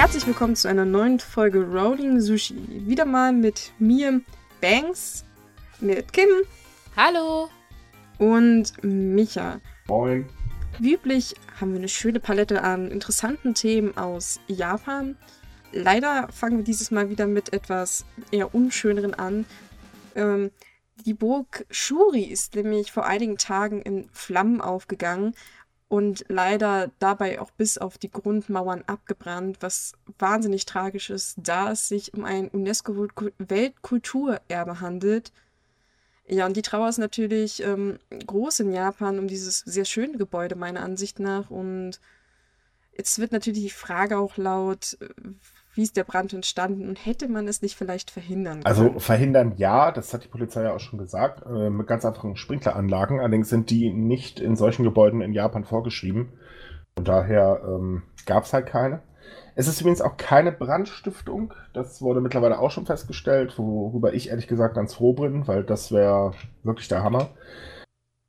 Herzlich willkommen zu einer neuen Folge Rolling Sushi. Wieder mal mit mir, Banks, mit Kim. Hallo. Und Micha. Moin. Wie üblich haben wir eine schöne Palette an interessanten Themen aus Japan. Leider fangen wir dieses Mal wieder mit etwas eher unschöneren an. Ähm, die Burg Shuri ist nämlich vor einigen Tagen in Flammen aufgegangen und leider dabei auch bis auf die Grundmauern abgebrannt, was wahnsinnig tragisch ist, da es sich um ein UNESCO-Weltkulturerbe handelt. Ja, und die Trauer ist natürlich ähm, groß in Japan um dieses sehr schöne Gebäude, meiner Ansicht nach. Und jetzt wird natürlich die Frage auch laut, wie ist der Brand entstanden und hätte man es nicht vielleicht verhindern können? Also verhindern ja, das hat die Polizei ja auch schon gesagt, äh, mit ganz einfachen Sprinkleranlagen. Allerdings sind die nicht in solchen Gebäuden in Japan vorgeschrieben. Und daher ähm, gab es halt keine. Es ist übrigens auch keine Brandstiftung. Das wurde mittlerweile auch schon festgestellt, worüber ich ehrlich gesagt ganz froh bin, weil das wäre wirklich der Hammer.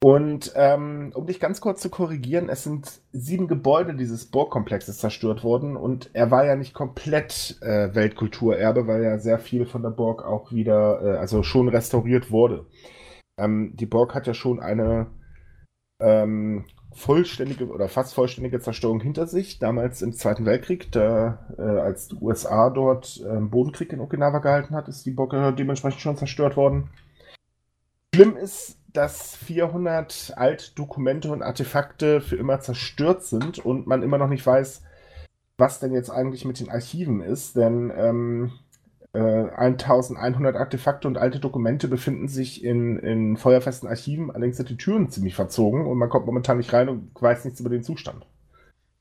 Und ähm, um dich ganz kurz zu korrigieren, es sind sieben Gebäude dieses Burgkomplexes zerstört worden und er war ja nicht komplett äh, Weltkulturerbe, weil ja sehr viel von der Burg auch wieder, äh, also schon restauriert wurde. Ähm, die Burg hat ja schon eine ähm, vollständige oder fast vollständige Zerstörung hinter sich, damals im Zweiten Weltkrieg, da, äh, als die USA dort äh, Bodenkrieg in Okinawa gehalten hat, ist die Burg äh, dementsprechend schon zerstört worden. Schlimm ist, dass 400 Altdokumente und Artefakte für immer zerstört sind und man immer noch nicht weiß, was denn jetzt eigentlich mit den Archiven ist, denn ähm, äh, 1100 Artefakte und alte Dokumente befinden sich in, in feuerfesten Archiven, allerdings sind die Türen ziemlich verzogen und man kommt momentan nicht rein und weiß nichts über den Zustand.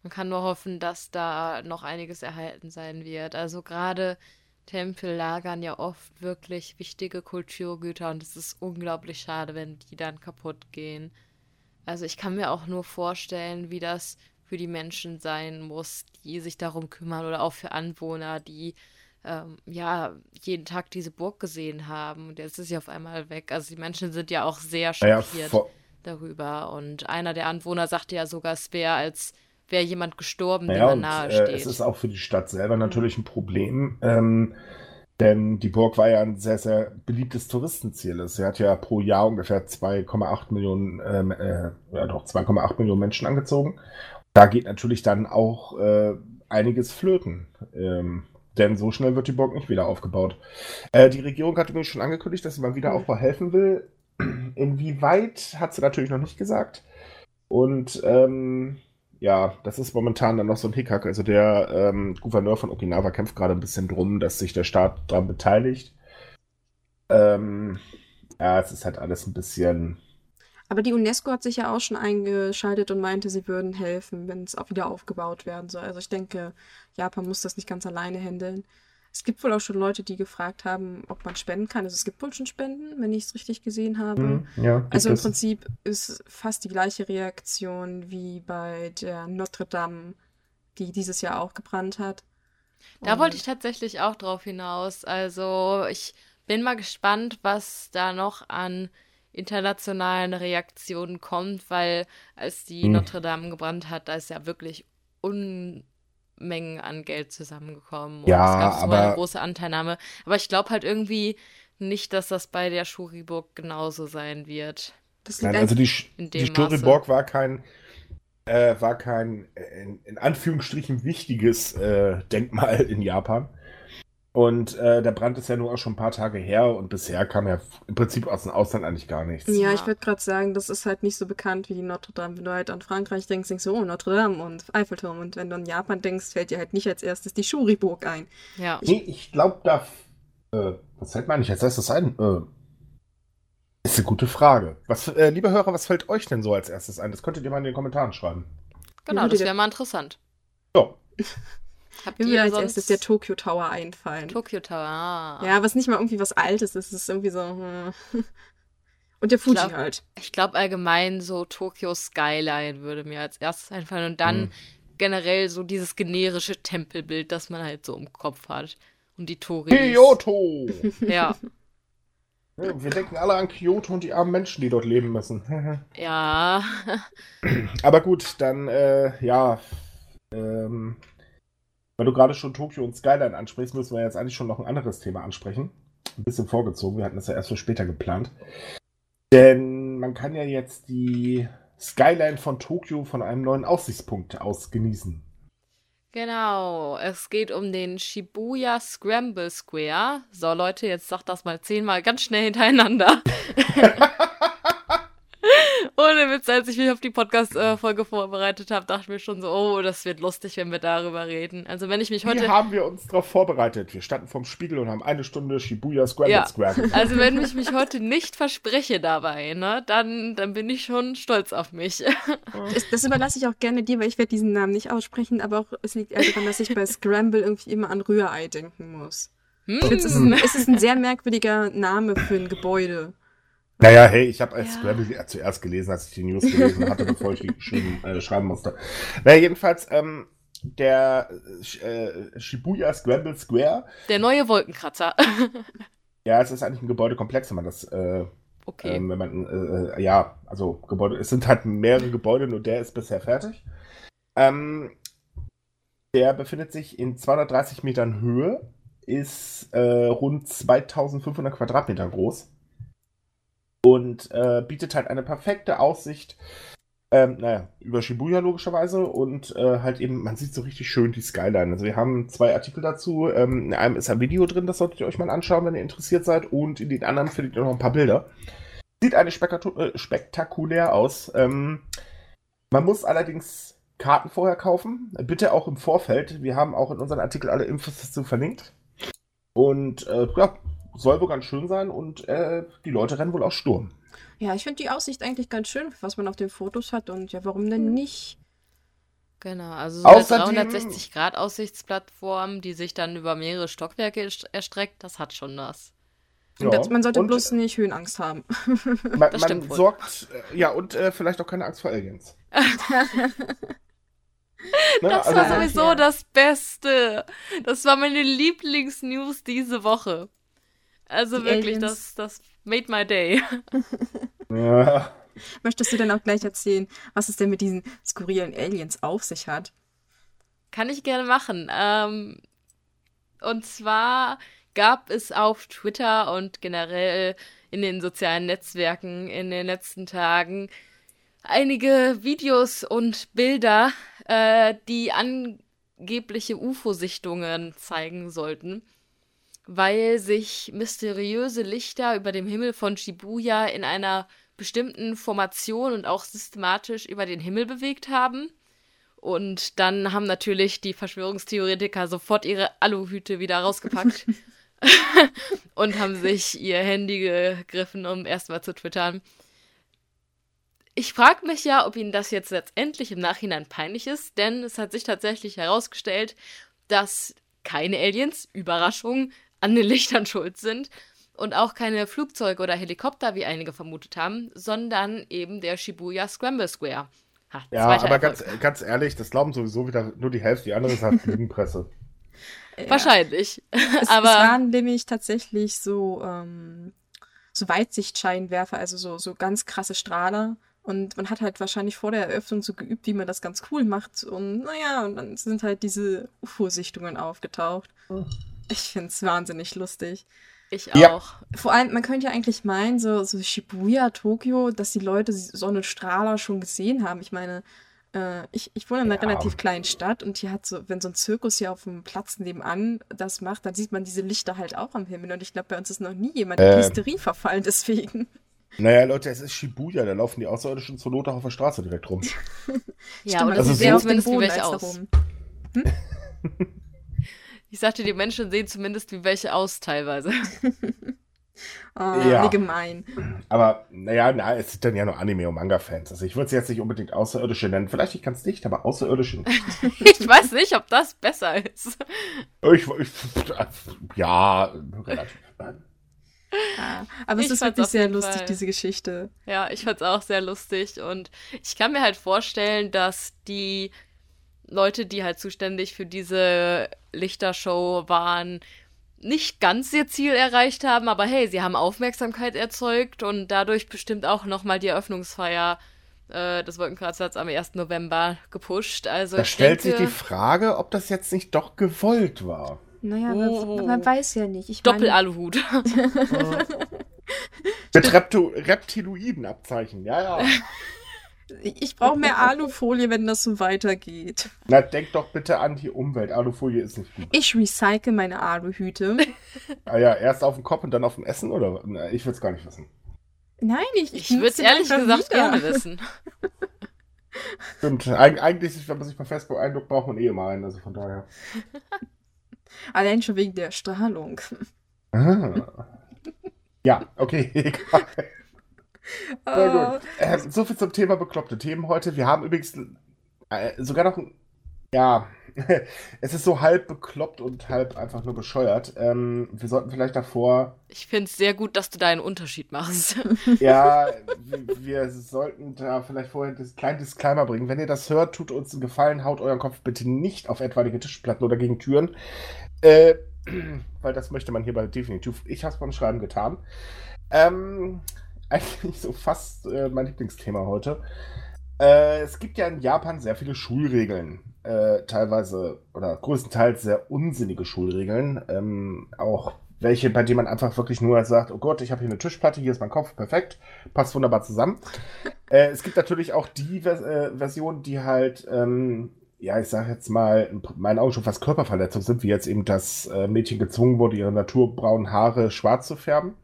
Man kann nur hoffen, dass da noch einiges erhalten sein wird. Also gerade Tempel lagern ja oft wirklich wichtige Kulturgüter und es ist unglaublich schade, wenn die dann kaputt gehen. Also ich kann mir auch nur vorstellen, wie das für die Menschen sein muss, die sich darum kümmern oder auch für Anwohner, die ähm, ja jeden Tag diese Burg gesehen haben und jetzt ist sie auf einmal weg. Also die Menschen sind ja auch sehr schockiert ja, darüber und einer der Anwohner sagte ja sogar, es wäre als wäre jemand gestorben, naja, dem man nahe steht. Äh, es ist auch für die Stadt selber natürlich ein Problem. Ähm, denn die Burg war ja ein sehr, sehr beliebtes Touristenziel. Sie hat ja pro Jahr ungefähr 2,8 Millionen, ähm, äh, ja doch 2,8 Millionen Menschen angezogen. Da geht natürlich dann auch äh, einiges flöten. Ähm, denn so schnell wird die Burg nicht wieder aufgebaut. Äh, die Regierung hat übrigens schon angekündigt, dass sie beim Wiederaufbau helfen will. Inwieweit hat sie natürlich noch nicht gesagt. Und ähm, ja, das ist momentan dann noch so ein Hickhack. Also der ähm, Gouverneur von Okinawa kämpft gerade ein bisschen drum, dass sich der Staat daran beteiligt. Ähm, ja, es ist halt alles ein bisschen. Aber die UNESCO hat sich ja auch schon eingeschaltet und meinte, sie würden helfen, wenn es auch wieder aufgebaut werden soll. Also ich denke, Japan muss das nicht ganz alleine handeln. Es gibt wohl auch schon Leute, die gefragt haben, ob man spenden kann. Also es gibt wohl schon Spenden, wenn ich es richtig gesehen habe. Mm, ja, also im Prinzip ist fast die gleiche Reaktion wie bei der Notre Dame, die dieses Jahr auch gebrannt hat. Da Und wollte ich tatsächlich auch drauf hinaus. Also ich bin mal gespannt, was da noch an internationalen Reaktionen kommt, weil als die hm. Notre Dame gebrannt hat, da ist ja wirklich un Mengen an Geld zusammengekommen. ja, es gab so aber... eine große Anteilnahme. Aber ich glaube halt irgendwie nicht, dass das bei der Schuriburg genauso sein wird. Nein, also die, die Schuriburg war kein, äh, war kein äh, in, in, Anführungsstrichen wichtiges äh, Denkmal in Japan. Und äh, der Brand ist ja nur auch schon ein paar Tage her und bisher kam ja im Prinzip aus dem Ausland eigentlich gar nichts. Ja, ich würde gerade sagen, das ist halt nicht so bekannt wie die Notre Dame. Wenn du halt an Frankreich denkst, denkst du, oh, Notre Dame und Eiffelturm. Und wenn du an Japan denkst, fällt dir halt nicht als erstes die Shuriburg ein. Ja. Ich, nee, ich glaube, da. Äh, was fällt mir eigentlich als erstes ein? Äh, ist eine gute Frage. Was, äh, liebe Hörer, was fällt euch denn so als erstes ein? Das könntet ihr mal in den Kommentaren schreiben. Genau, das wäre mal interessant. Ja. Habt Mir würde als erstes der Tokyo Tower einfallen. Tokyo Tower, ah. Ja, was nicht mal irgendwie was Altes ist. Es ist irgendwie so. Hm. Und der Fuji ich glaub, halt. Ich glaube allgemein so Tokyo Skyline würde mir als erstes einfallen. Und dann hm. generell so dieses generische Tempelbild, das man halt so im Kopf hat. Und die Toris. Kyoto! ja. Wir denken alle an Kyoto und die armen Menschen, die dort leben müssen. ja. Aber gut, dann, äh, ja. Ähm, Weil du gerade schon Tokio und Skyline ansprichst, müssen wir jetzt eigentlich schon noch ein anderes Thema ansprechen. Ein bisschen vorgezogen, wir hatten das ja erst für später geplant. Denn man kann ja jetzt die Skyline von Tokio von einem neuen Aussichtspunkt aus genießen. Genau, es geht um den Shibuya Scramble Square. So, Leute, jetzt sagt das mal zehnmal ganz schnell hintereinander. Ohne Witz, als ich mich auf die Podcast-Folge vorbereitet habe, dachte ich mir schon so, oh, das wird lustig, wenn wir darüber reden. Also wenn ich mich heute... Wie haben wir uns darauf vorbereitet? Wir standen vorm Spiegel und haben eine Stunde Shibuya Scramble ja. Square Also wenn ich mich heute nicht verspreche dabei, ne, dann, dann bin ich schon stolz auf mich. Das, das überlasse ich auch gerne dir, weil ich werde diesen Namen nicht aussprechen, aber auch es liegt eher daran, dass ich bei Scramble irgendwie immer an Rührei denken muss. Hm. Es, ist ein, es ist ein sehr merkwürdiger Name für ein Gebäude. Naja, hey, ich habe als ja. Scrabble zuerst gelesen, als ich die News gelesen hatte, bevor ich die geschrieben, äh, schreiben musste. Naja, jedenfalls, ähm, der äh, Shibuya Scramble Square. Der neue Wolkenkratzer. ja, es ist eigentlich ein Gebäudekomplex, wenn man das. Äh, okay. Ähm, wenn man, äh, äh, ja, also Gebäude, es sind halt mehrere Gebäude, nur der ist bisher fertig. Ähm, der befindet sich in 230 Metern Höhe, ist äh, rund 2500 Quadratmeter groß und äh, bietet halt eine perfekte Aussicht, ähm, naja, über Shibuya logischerweise und äh, halt eben, man sieht so richtig schön die Skyline. Also wir haben zwei Artikel dazu. Ähm, in einem ist ein Video drin, das solltet ihr euch mal anschauen, wenn ihr interessiert seid und in den anderen findet ihr noch ein paar Bilder. Sieht eigentlich äh, spektakulär aus. Ähm, man muss allerdings Karten vorher kaufen, bitte auch im Vorfeld. Wir haben auch in unseren Artikel alle Infos dazu verlinkt. Und äh, ja, soll wohl ganz schön sein und äh, die Leute rennen wohl auch Sturm. Ja, ich finde die Aussicht eigentlich ganz schön, was man auf den Fotos hat und ja, warum denn hm. nicht? Genau, also so eine 360-Grad-Aussichtsplattform, die sich dann über mehrere Stockwerke erstreckt, das hat schon was. Ja, das, man sollte und, bloß nicht Höhenangst haben. Man, das man sorgt, äh, ja, und äh, vielleicht auch keine Angst vor Aliens. Ne, das also, war sowieso ja. das Beste. Das war meine Lieblingsnews diese Woche. Also die wirklich, das, das made my day. Ja. Möchtest du denn auch gleich erzählen, was es denn mit diesen skurrilen Aliens auf sich hat? Kann ich gerne machen. Ähm, und zwar gab es auf Twitter und generell in den sozialen Netzwerken in den letzten Tagen einige Videos und Bilder, äh, die angebliche UFO-Sichtungen zeigen sollten weil sich mysteriöse Lichter über dem Himmel von Shibuya in einer bestimmten Formation und auch systematisch über den Himmel bewegt haben. Und dann haben natürlich die Verschwörungstheoretiker sofort ihre Aluhüte wieder rausgepackt und haben sich ihr Handy gegriffen, um erstmal zu twittern. Ich frage mich ja, ob ihnen das jetzt letztendlich im Nachhinein peinlich ist, denn es hat sich tatsächlich herausgestellt, dass keine Aliens, Überraschung, an den Lichtern schuld sind und auch keine Flugzeuge oder Helikopter, wie einige vermutet haben, sondern eben der Shibuya Scramble Square. Ha, ja, aber ganz, ganz ehrlich, das glauben sowieso wieder nur die Hälfte, die andere ist halt Lügenpresse. Ja. Wahrscheinlich. Es, aber es waren nämlich tatsächlich so, ähm, so Weitsichtscheinwerfer, also so, so ganz krasse Strahler. Und man hat halt wahrscheinlich vor der Eröffnung so geübt, wie man das ganz cool macht. Und naja, und dann sind halt diese UFO-Sichtungen aufgetaucht. Oh. Ich finde es wahnsinnig lustig. Ich auch. Ja. Vor allem, man könnte ja eigentlich meinen, so, so Shibuya, Tokio, dass die Leute Sonnenstrahler schon gesehen haben. Ich meine, äh, ich, ich wohne in einer ja. relativ kleinen Stadt und hier hat so, wenn so ein Zirkus hier auf dem Platz nebenan das macht, dann sieht man diese Lichter halt auch am Himmel. Und ich glaube, bei uns ist noch nie jemand in äh, Hysterie verfallen deswegen. Naja, Leute, es ist Shibuya, da laufen die Außerirdischen zur Not auch auf der Straße direkt rum. ja, Stimmt, das also sieht so zumindest wie welche aus. Hm? Ich sagte, die Menschen sehen zumindest wie welche aus, teilweise. oh, ja. wie gemein. Aber, naja, na, es sind dann ja nur Anime- und Manga-Fans. Also ich würde sie jetzt nicht unbedingt Außerirdische nennen. Vielleicht ich kann es nicht, aber Außerirdische. ich weiß nicht, ob das besser ist. Ich, ich ja, relativ. Ja, aber es ich ist wirklich sehr lustig, Fall. diese Geschichte. Ja, ich fand es auch sehr lustig und ich kann mir halt vorstellen, dass die Leute, die halt zuständig für diese Lichtershow waren, nicht ganz ihr Ziel erreicht haben, aber hey, sie haben Aufmerksamkeit erzeugt und dadurch bestimmt auch nochmal die Eröffnungsfeier äh, des Wolkenkratzers am 1. November gepusht. Also Da ich stellt denke, sich die Frage, ob das jetzt nicht doch gewollt war. Naja, Oh. man, man weiß ja nicht. Ich meine, Doppel-Aluhut. Mit Repto Reptiloiden-Abzeichen, ja, ja. ich brauche mehr Alufolie, wenn das so weitergeht. Na, denk doch bitte an die Umwelt. Alufolie ist nicht gut. Ich recycle meine Aluhüte. Ah ja, erst auf dem Kopf und dann auf dem Essen, oder? Na, ich will es gar nicht wissen. Nein, ich, Ich würde es ehrlich gesagt wieder. gerne wissen. Stimmt. Eig eigentlich, wenn man sich bei Facebook einloggt, braucht man eh immer einen, also von daher. Allein schon wegen der Strahlung. Ah. Ja, okay, egal. Na gut. Äh, so viel zum Thema bekloppte Themen heute. Wir haben übrigens äh, sogar noch ein. Ja, es ist so halb bekloppt und halb einfach nur bescheuert. Ähm, wir sollten vielleicht davor. Ich finde es sehr gut, dass du da einen Unterschied machst. Ja, wir, wir sollten da vielleicht vorher das kleine Disclaimer bringen. Wenn ihr das hört, tut uns einen Gefallen, haut euren Kopf bitte nicht auf etwaige Tischplatten oder gegen Türen. Äh, weil das möchte man hierbei definitiv. Ich habe es beim Schreiben getan. Ähm, eigentlich so fast äh, mein Lieblingsthema heute. Äh, es gibt ja in Japan sehr viele Schulregeln. Äh, teilweise oder größtenteils sehr unsinnige Schulregeln. Ähm, auch welche, bei denen man einfach wirklich nur sagt, oh Gott, ich habe hier eine Tischplatte, hier ist mein Kopf, perfekt, passt wunderbar zusammen. äh, es gibt natürlich auch die Vers äh, Versionen, die halt, ähm, ja, ich sage jetzt mal, in meinen Augen schon fast Körperverletzung sind, wie jetzt eben das äh, Mädchen gezwungen wurde, ihre naturbraunen Haare schwarz zu färben.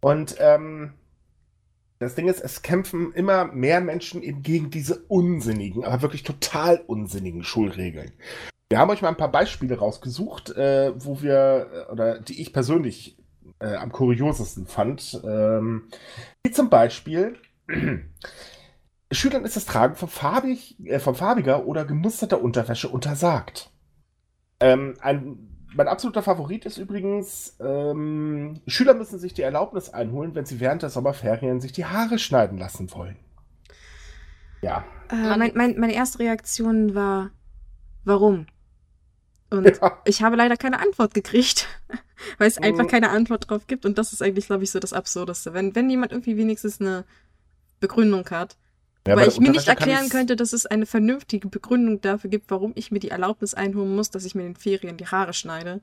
Und ähm, das Ding ist, es kämpfen immer mehr Menschen eben gegen diese unsinnigen, aber wirklich total unsinnigen Schulregeln. Wir haben euch mal ein paar Beispiele rausgesucht, äh, wo wir, äh, oder die ich persönlich äh, am kuriosesten fand. Ähm, wie zum Beispiel, Schülern ist das Tragen von, farbig, äh, von farbiger oder gemusterter Unterwäsche untersagt. Ähm, ein, mein absoluter Favorit ist übrigens, ähm, Schüler müssen sich die Erlaubnis einholen, wenn sie während der Sommerferien sich die Haare schneiden lassen wollen. Ja. Äh, mein, mein, meine erste Reaktion war, warum? Und ja. ich habe leider keine Antwort gekriegt, weil es einfach Mhm. keine Antwort drauf gibt. Und das ist eigentlich, glaube ich, so das Absurdeste. Wenn, wenn jemand irgendwie wenigstens eine Begründung hat, Ja, weil ich mir nicht erklären könnte, dass es eine vernünftige Begründung dafür gibt, warum ich mir die Erlaubnis einholen muss, dass ich mir in den Ferien die Haare schneide.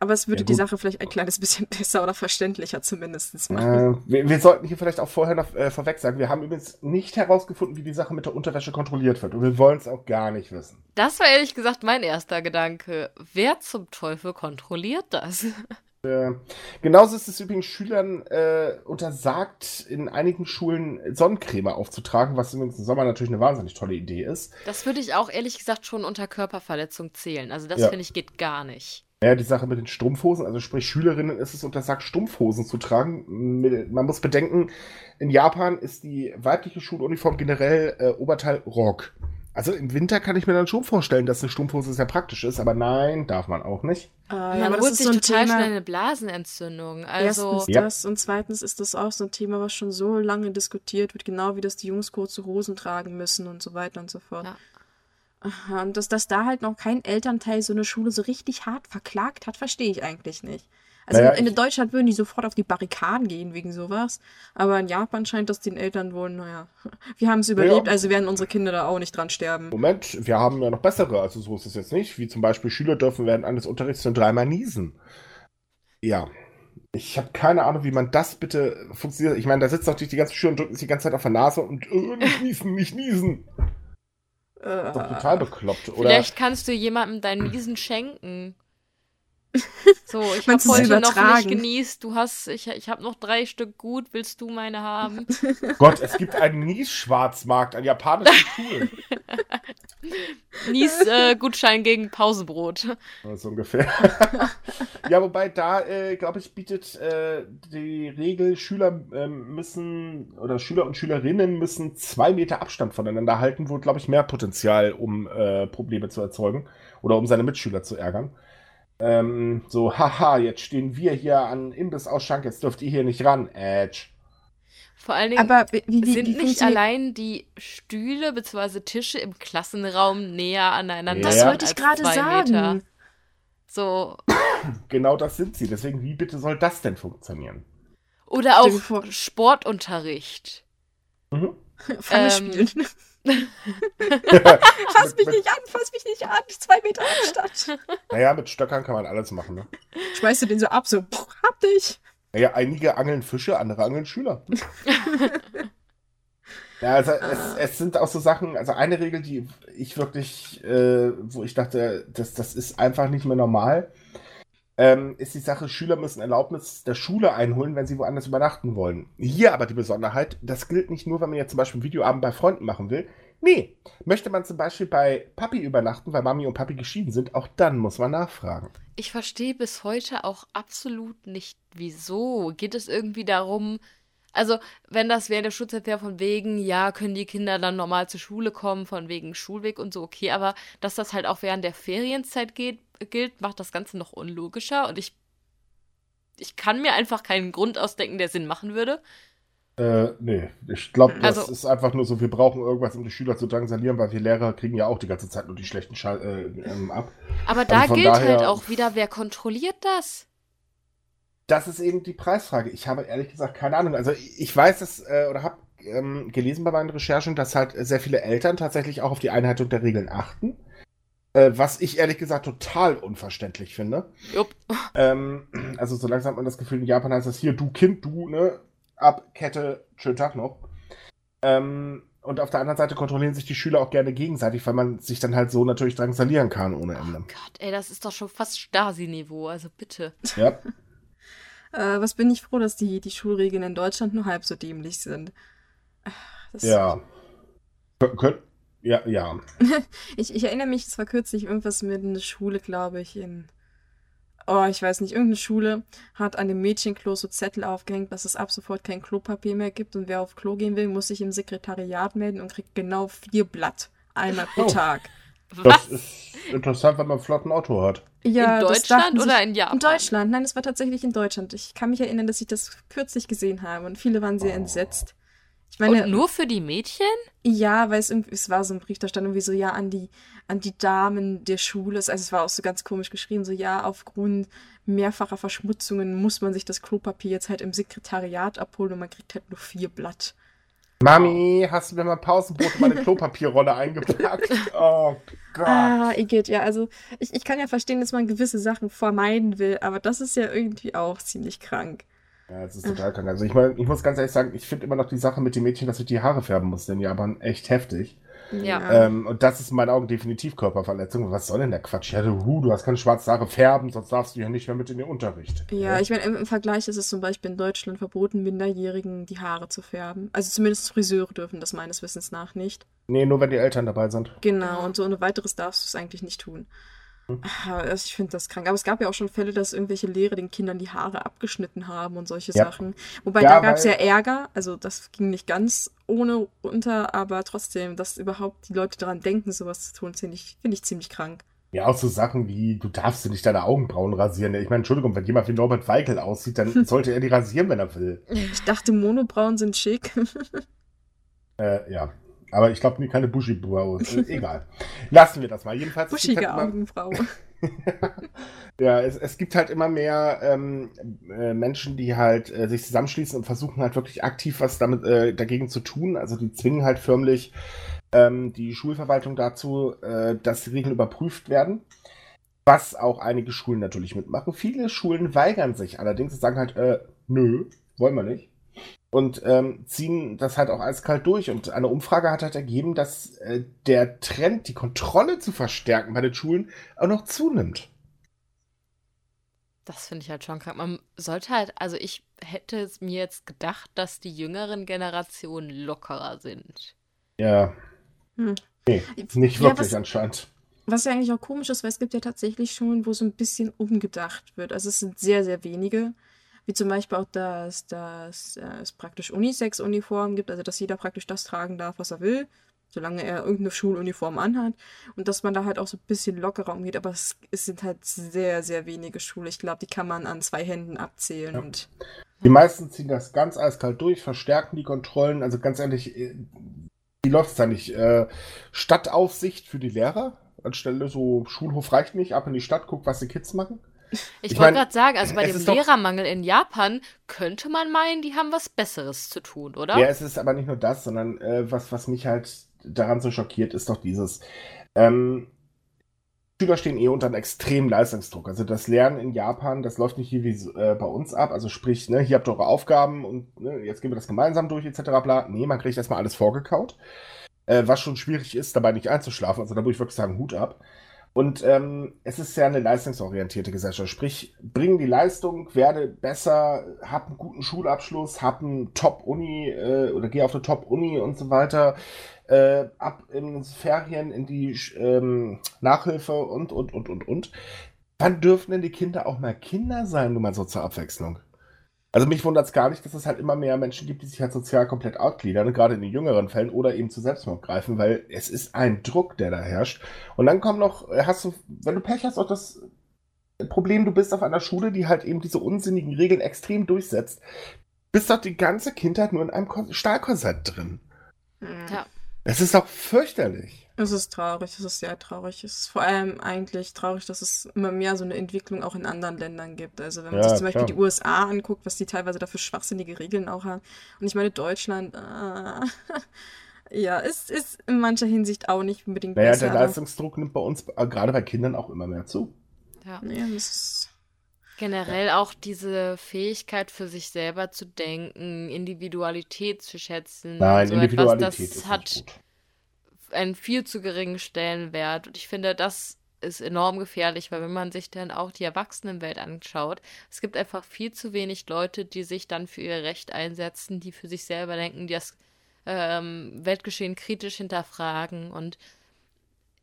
Aber es würde Ja, die. Sache vielleicht ein kleines bisschen besser oder verständlicher zumindest machen. Äh, wir, wir sollten hier vielleicht auch vorher noch äh, vorweg sagen, wir haben übrigens nicht herausgefunden, wie die Sache mit der Unterwäsche kontrolliert wird. Und wir wollen es auch gar nicht wissen. Das war ehrlich gesagt mein erster Gedanke. Wer zum Teufel kontrolliert das? Äh, genauso ist es übrigens Schülern äh, untersagt, in einigen Schulen Sonnencreme aufzutragen, was übrigens im Sommer natürlich eine wahnsinnig tolle Idee ist. Das würde ich auch ehrlich gesagt schon unter Körperverletzung zählen. Also das Ja. finde ich geht gar nicht. Ja, die Sache mit den Strumpfhosen, also sprich Schülerinnen ist es untersagt, Strumpfhosen zu tragen. Man muss bedenken, in Japan ist die weibliche Schuluniform generell äh, Oberteil Rock. Also im Winter kann ich mir dann schon vorstellen, dass eine Strumpfhose sehr praktisch ist, aber nein, darf man auch nicht. Äh, ja, Man das holt ist sich so ein total Thema. schnell eine Blasenentzündung. Also Erstens Ja. das und zweitens ist das auch so ein Thema, was schon so lange diskutiert wird, genau wie das die Jungs kurze Hosen tragen müssen und so weiter und so fort. Ja. Aha, Und dass, dass da halt noch kein Elternteil so eine Schule so richtig hart verklagt hat, verstehe ich eigentlich nicht. Also Naja, in, Deutschland würden die sofort auf die Barrikaden gehen wegen sowas. Aber in Japan scheint das den Eltern wohl, naja, wir haben es überlebt, Ja. also werden unsere Kinder da auch nicht dran sterben. Moment, wir haben ja noch bessere, also so ist es jetzt nicht, wie zum Beispiel Schüler dürfen während eines Unterrichts nur dreimal niesen. Ja. Ich habe keine Ahnung, wie man das bitte funktioniert. Ich meine, da sitzt natürlich die ganze Schüler und drückt sich die ganze Zeit auf der Nase und äh, nicht niesen, nicht niesen. Äh, Doch total bekloppt, oder? vielleicht kannst du jemandem deinen Niesen schenken. So, ich habe heute noch nicht übertragen? genießt. Du hast, ich, ich habe noch drei Stück gut. Willst du meine haben? Gott, es gibt einen Nies-Schwarzmarkt an japanischen Schulen. Nies äh, Gutschein gegen Pausenbrot. So ungefähr. ja, wobei da, äh, glaube ich, bietet äh, die Regel, Schüler ähm, müssen oder Schüler und Schülerinnen müssen zwei Meter Abstand voneinander halten, wo, glaube ich, mehr Potenzial, um äh, Probleme zu erzeugen oder um seine Mitschüler zu ärgern. Ähm, so, haha, jetzt stehen wir hier an Imbissausschank, jetzt dürft ihr hier nicht ran. Edge. Vor allen Dingen Aber wie, wie, sind wie nicht allein die Stühle bzw. Tische im Klassenraum näher aneinander. Ja. Das wollte ich gerade sagen. Meter. So. Genau das sind sie. Deswegen, wie bitte soll das denn funktionieren? Oder auch Sportunterricht. Mhm. Fange ähm, spielen. fass mich nicht an, fass mich nicht an. Zwei Meter Abstand. Naja, mit Stöckern kann man alles machen, ne? Schmeißt du den so ab, so, hab dich. Naja, einige angeln Fische, andere angeln Schüler. ja, also es, es, sind auch so Sachen, also eine Regel, die ich wirklich, äh, wo ich dachte, das, das ist einfach nicht mehr normal ähm, ist die Sache, Schüler müssen Erlaubnis der Schule einholen, wenn sie woanders übernachten wollen. Hier aber die Besonderheit, das gilt nicht nur, wenn man jetzt zum Beispiel Videoabend bei Freunden machen will. Nee, möchte man zum Beispiel bei Papi übernachten, weil Mami und Papi geschieden sind, auch dann muss man nachfragen. Ich verstehe bis heute auch absolut nicht, wieso. Geht es irgendwie darum, also, wenn das während der Schulzeit wäre, von wegen, ja, können die Kinder dann normal zur Schule kommen, von wegen Schulweg und so, okay, aber dass das halt auch während der Ferienzeit geht, gilt, macht das Ganze noch unlogischer und ich, ich kann mir einfach keinen Grund ausdenken, der Sinn machen würde. Äh, nee, ich glaube, das also, ist einfach nur so, wir brauchen irgendwas, um die Schüler zu drangsalieren, weil wir Lehrer kriegen ja auch die ganze Zeit nur die schlechten Schall äh, ähm, ab. Aber also da gilt daher, halt auch wieder, wer kontrolliert das? Das ist eben die Preisfrage. Ich habe ehrlich gesagt keine Ahnung. Also ich weiß es äh, oder habe ähm, gelesen bei meinen Recherchen, dass halt sehr viele Eltern tatsächlich auch auf die Einhaltung der Regeln achten. Äh, was ich ehrlich gesagt total unverständlich finde. Jupp. Ähm, also so langsam hat man das Gefühl, in Japan heißt das hier, du Kind, du, ne? Ab, Kette, schönen Tag noch. Ähm, und auf der anderen Seite kontrollieren sich die Schüler auch gerne gegenseitig, weil man sich dann halt so natürlich drangsalieren kann ohne Ende. Oh Gott, ey, das ist doch schon fast Stasi-Niveau, also bitte. Ja. äh, was bin ich froh, dass die, die Schulregeln in Deutschland nur halb so dämlich sind. Das ja. Kön ja, ja. ich, ich erinnere mich, es war kürzlich irgendwas mit einer Schule, glaube ich, in. Oh, ich weiß nicht, irgendeine Schule hat an dem Mädchenklo so Zettel aufgehängt, dass es ab sofort kein Klopapier mehr gibt und wer auf Klo gehen will, muss sich im Sekretariat melden und kriegt genau vier Blatt einmal pro oh. Tag. Das ist interessant, wenn man einen flotten Auto hat. Ja, in Deutschland oder in Japan? In Deutschland, nein, es war tatsächlich in Deutschland. Ich kann mich erinnern, dass ich das kürzlich gesehen habe und viele waren sehr oh. entsetzt. Ich meine, Und nur für die Mädchen? Ja, weil es irgendwie, es war so ein Brief, da stand irgendwie so, ja, an die, an die Damen der Schule. Also es war auch so ganz komisch geschrieben, so, ja, aufgrund mehrfacher Verschmutzungen muss man sich das Klopapier jetzt halt im Sekretariat abholen und man kriegt halt nur vier Blatt. Mami, hast du mir mal Pausenbrot in meine Klopapierrolle eingepackt? Oh Gott. Ah, Igitt, ja, also ich, ich kann ja verstehen, dass man gewisse Sachen vermeiden will, aber das ist ja irgendwie auch ziemlich krank. Ja, es ist total krank. Also ich meine, ich muss ganz ehrlich sagen, ich finde immer noch die Sache mit den Mädchen, dass ich die Haare färben muss in Japan echt heftig. Ja. Ähm, und das ist in meinen Augen definitiv Körperverletzung. Was soll denn der Quatsch? Ja, du, du hast keine schwarze Haare färben, sonst darfst du ja nicht mehr mit in den Unterricht. Ja, ja. ich meine, im, im, Vergleich ist es zum Beispiel in Deutschland verboten, Minderjährigen die Haare zu färben. Also zumindest Friseure dürfen das meines Wissens nach nicht. Nee, nur wenn die Eltern dabei sind. Genau, und so ohne weiteres darfst du es eigentlich nicht tun. Also ich finde das krank. Aber es gab ja auch schon Fälle, dass irgendwelche Lehrer den Kindern die Haare abgeschnitten haben und solche ja. Sachen. Wobei ja, da gab es ja Ärger. Also das ging nicht ganz ohne unter, aber trotzdem, dass überhaupt die Leute daran denken, sowas zu tun, finde ich, find ich ziemlich krank. Ja, auch so Sachen wie, du darfst dir nicht deine Augenbrauen rasieren. Ich meine, Entschuldigung, wenn jemand wie Norbert Weigel aussieht, dann sollte er die rasieren, wenn er will. Ich dachte, Monobrauen sind schick. äh, ja. Aber ich glaube, keine Bushy-Braue. Äh, egal. Lassen wir das mal. Jedenfalls. Buschige halt Augenbraue. ja, es, es, gibt halt immer mehr ähm, äh, Menschen, die halt äh, sich zusammenschließen und versuchen halt wirklich aktiv was damit äh, dagegen zu tun. Also die zwingen halt förmlich ähm, die Schulverwaltung dazu, äh, dass die Regeln überprüft werden. Was auch einige Schulen natürlich mitmachen. Viele Schulen weigern sich allerdings und sagen halt, äh, nö, wollen wir nicht und ähm, ziehen das halt auch eiskalt durch. Und eine Umfrage hat halt ergeben, dass äh, der Trend, die Kontrolle zu verstärken bei den Schulen, auch noch zunimmt. Das finde ich halt schon krank. Man sollte halt, also ich hätte mir jetzt gedacht, dass die jüngeren Generationen lockerer sind. Ja. Hm. Nee, nicht wirklich ja, was, anscheinend. Was ja eigentlich auch komisch ist, weil es gibt ja tatsächlich Schulen, wo so ein bisschen umgedacht wird. Also es sind sehr, sehr wenige. Wie zum Beispiel auch, dass, dass äh, es praktisch Unisex-Uniformen gibt, also dass jeder praktisch das tragen darf, was er will, solange er irgendeine Schuluniform anhat. Und dass man da halt auch so ein bisschen lockerer umgeht. Aber es, es sind halt sehr, sehr wenige Schulen. Ich glaube, die kann man an zwei Händen abzählen. Ja. Und, die meisten ziehen das ganz eiskalt durch, verstärken die Kontrollen. Also ganz ehrlich, äh, wie läuft es da nicht? Äh, Stadtaufsicht für die Lehrer? Anstelle so, Schulhof reicht nicht, ab in die Stadt, guckt, was die Kids machen. Ich, Ich wollte gerade sagen, also bei dem Lehrermangel in Japan könnte man meinen, die haben was Besseres zu tun, oder? Ja, es ist aber nicht nur das, sondern äh, was, was mich halt daran so schockiert, ist doch dieses. Ähm, Schüler stehen eh unter einem extremen Leistungsdruck. Also das Lernen in Japan, das läuft nicht hier wie äh, bei uns ab. Also sprich, ne, hier habt ihr eure Aufgaben und ne, jetzt gehen wir das gemeinsam durch, etc. Bla. Nee, man kriegt erstmal alles vorgekaut. Äh, was schon schwierig ist, dabei nicht einzuschlafen. Also da muss ich wirklich sagen, Hut ab. Und ähm, es ist ja eine leistungsorientierte Gesellschaft. Sprich, bring die Leistung, werde besser, hab einen guten Schulabschluss, hab einen Top-Uni äh, oder geh auf eine Top-Uni und so weiter. Äh, ab in Ferien in die ähm, Nachhilfe und, und, und, und, und. Wann dürfen denn die Kinder auch mal Kinder sein, nur mal so zur Abwechslung? Also mich wundert es gar nicht, dass es halt immer mehr Menschen gibt, die sich halt sozial komplett outgliedern, gerade in den jüngeren Fällen oder eben zu Selbstmord greifen, weil es ist ein Druck, der da herrscht. Und dann kommt noch, äh, hast du, wenn du Pech hast, auch das Problem, du bist auf einer Schule, die halt eben diese unsinnigen Regeln extrem durchsetzt. Bist doch die ganze Kindheit nur in einem Kor- Stahlkorsett drin. Ja. Es ist doch fürchterlich. Es ist traurig, es ist sehr traurig. Es ist vor allem eigentlich traurig, dass es immer mehr so eine Entwicklung auch in anderen Ländern gibt. Also wenn man Ja, sich zum Beispiel klar. die USA anguckt, was die teilweise dafür schwachsinnige Regeln auch haben. Und ich meine, Deutschland, äh, ja, ist, ist in mancher Hinsicht auch nicht unbedingt Naja, besser. der aber- Leistungsdruck nimmt bei uns, äh, gerade bei Kindern, auch immer mehr zu. ja. Ja, das ist, Generell auch diese Fähigkeit für sich selber zu denken, Individualität zu schätzen. Nein, so Individualität etwas, das ist hat einen viel zu geringen Stellenwert. Und ich finde, das ist enorm gefährlich, weil wenn man sich dann auch die Erwachsenenwelt anschaut, es gibt einfach viel zu wenig Leute, die sich dann für ihr Recht einsetzen, die für sich selber denken, die das ähm, Weltgeschehen kritisch hinterfragen. Und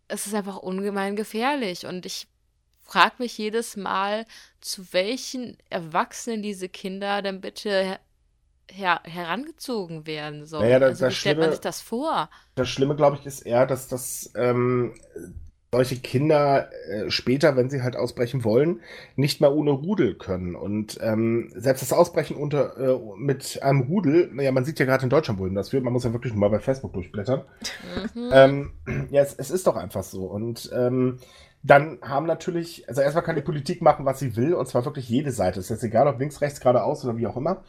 es ist einfach ungemein gefährlich. Und ich frage mich jedes Mal, zu welchen Erwachsenen diese Kinder denn bitte her her herangezogen werden sollen. Naja, das- also, wie stellt man Schlimme- sich das vor? Das Schlimme, glaube ich, ist eher, dass das ähm, solche Kinder äh, später, wenn sie halt ausbrechen wollen, nicht mehr ohne Rudel können. Und ähm, selbst das Ausbrechen unter äh, mit einem Rudel, naja, man sieht ja gerade in Deutschland, wohin das führt, man muss ja wirklich nur mal bei Facebook durchblättern. Mhm. Ähm, ja, es, es ist doch einfach so. Und ähm, dann haben natürlich, also erstmal kann die Politik machen, was sie will, und zwar wirklich jede Seite. Ist jetzt egal, ob links, rechts, geradeaus oder wie auch immer.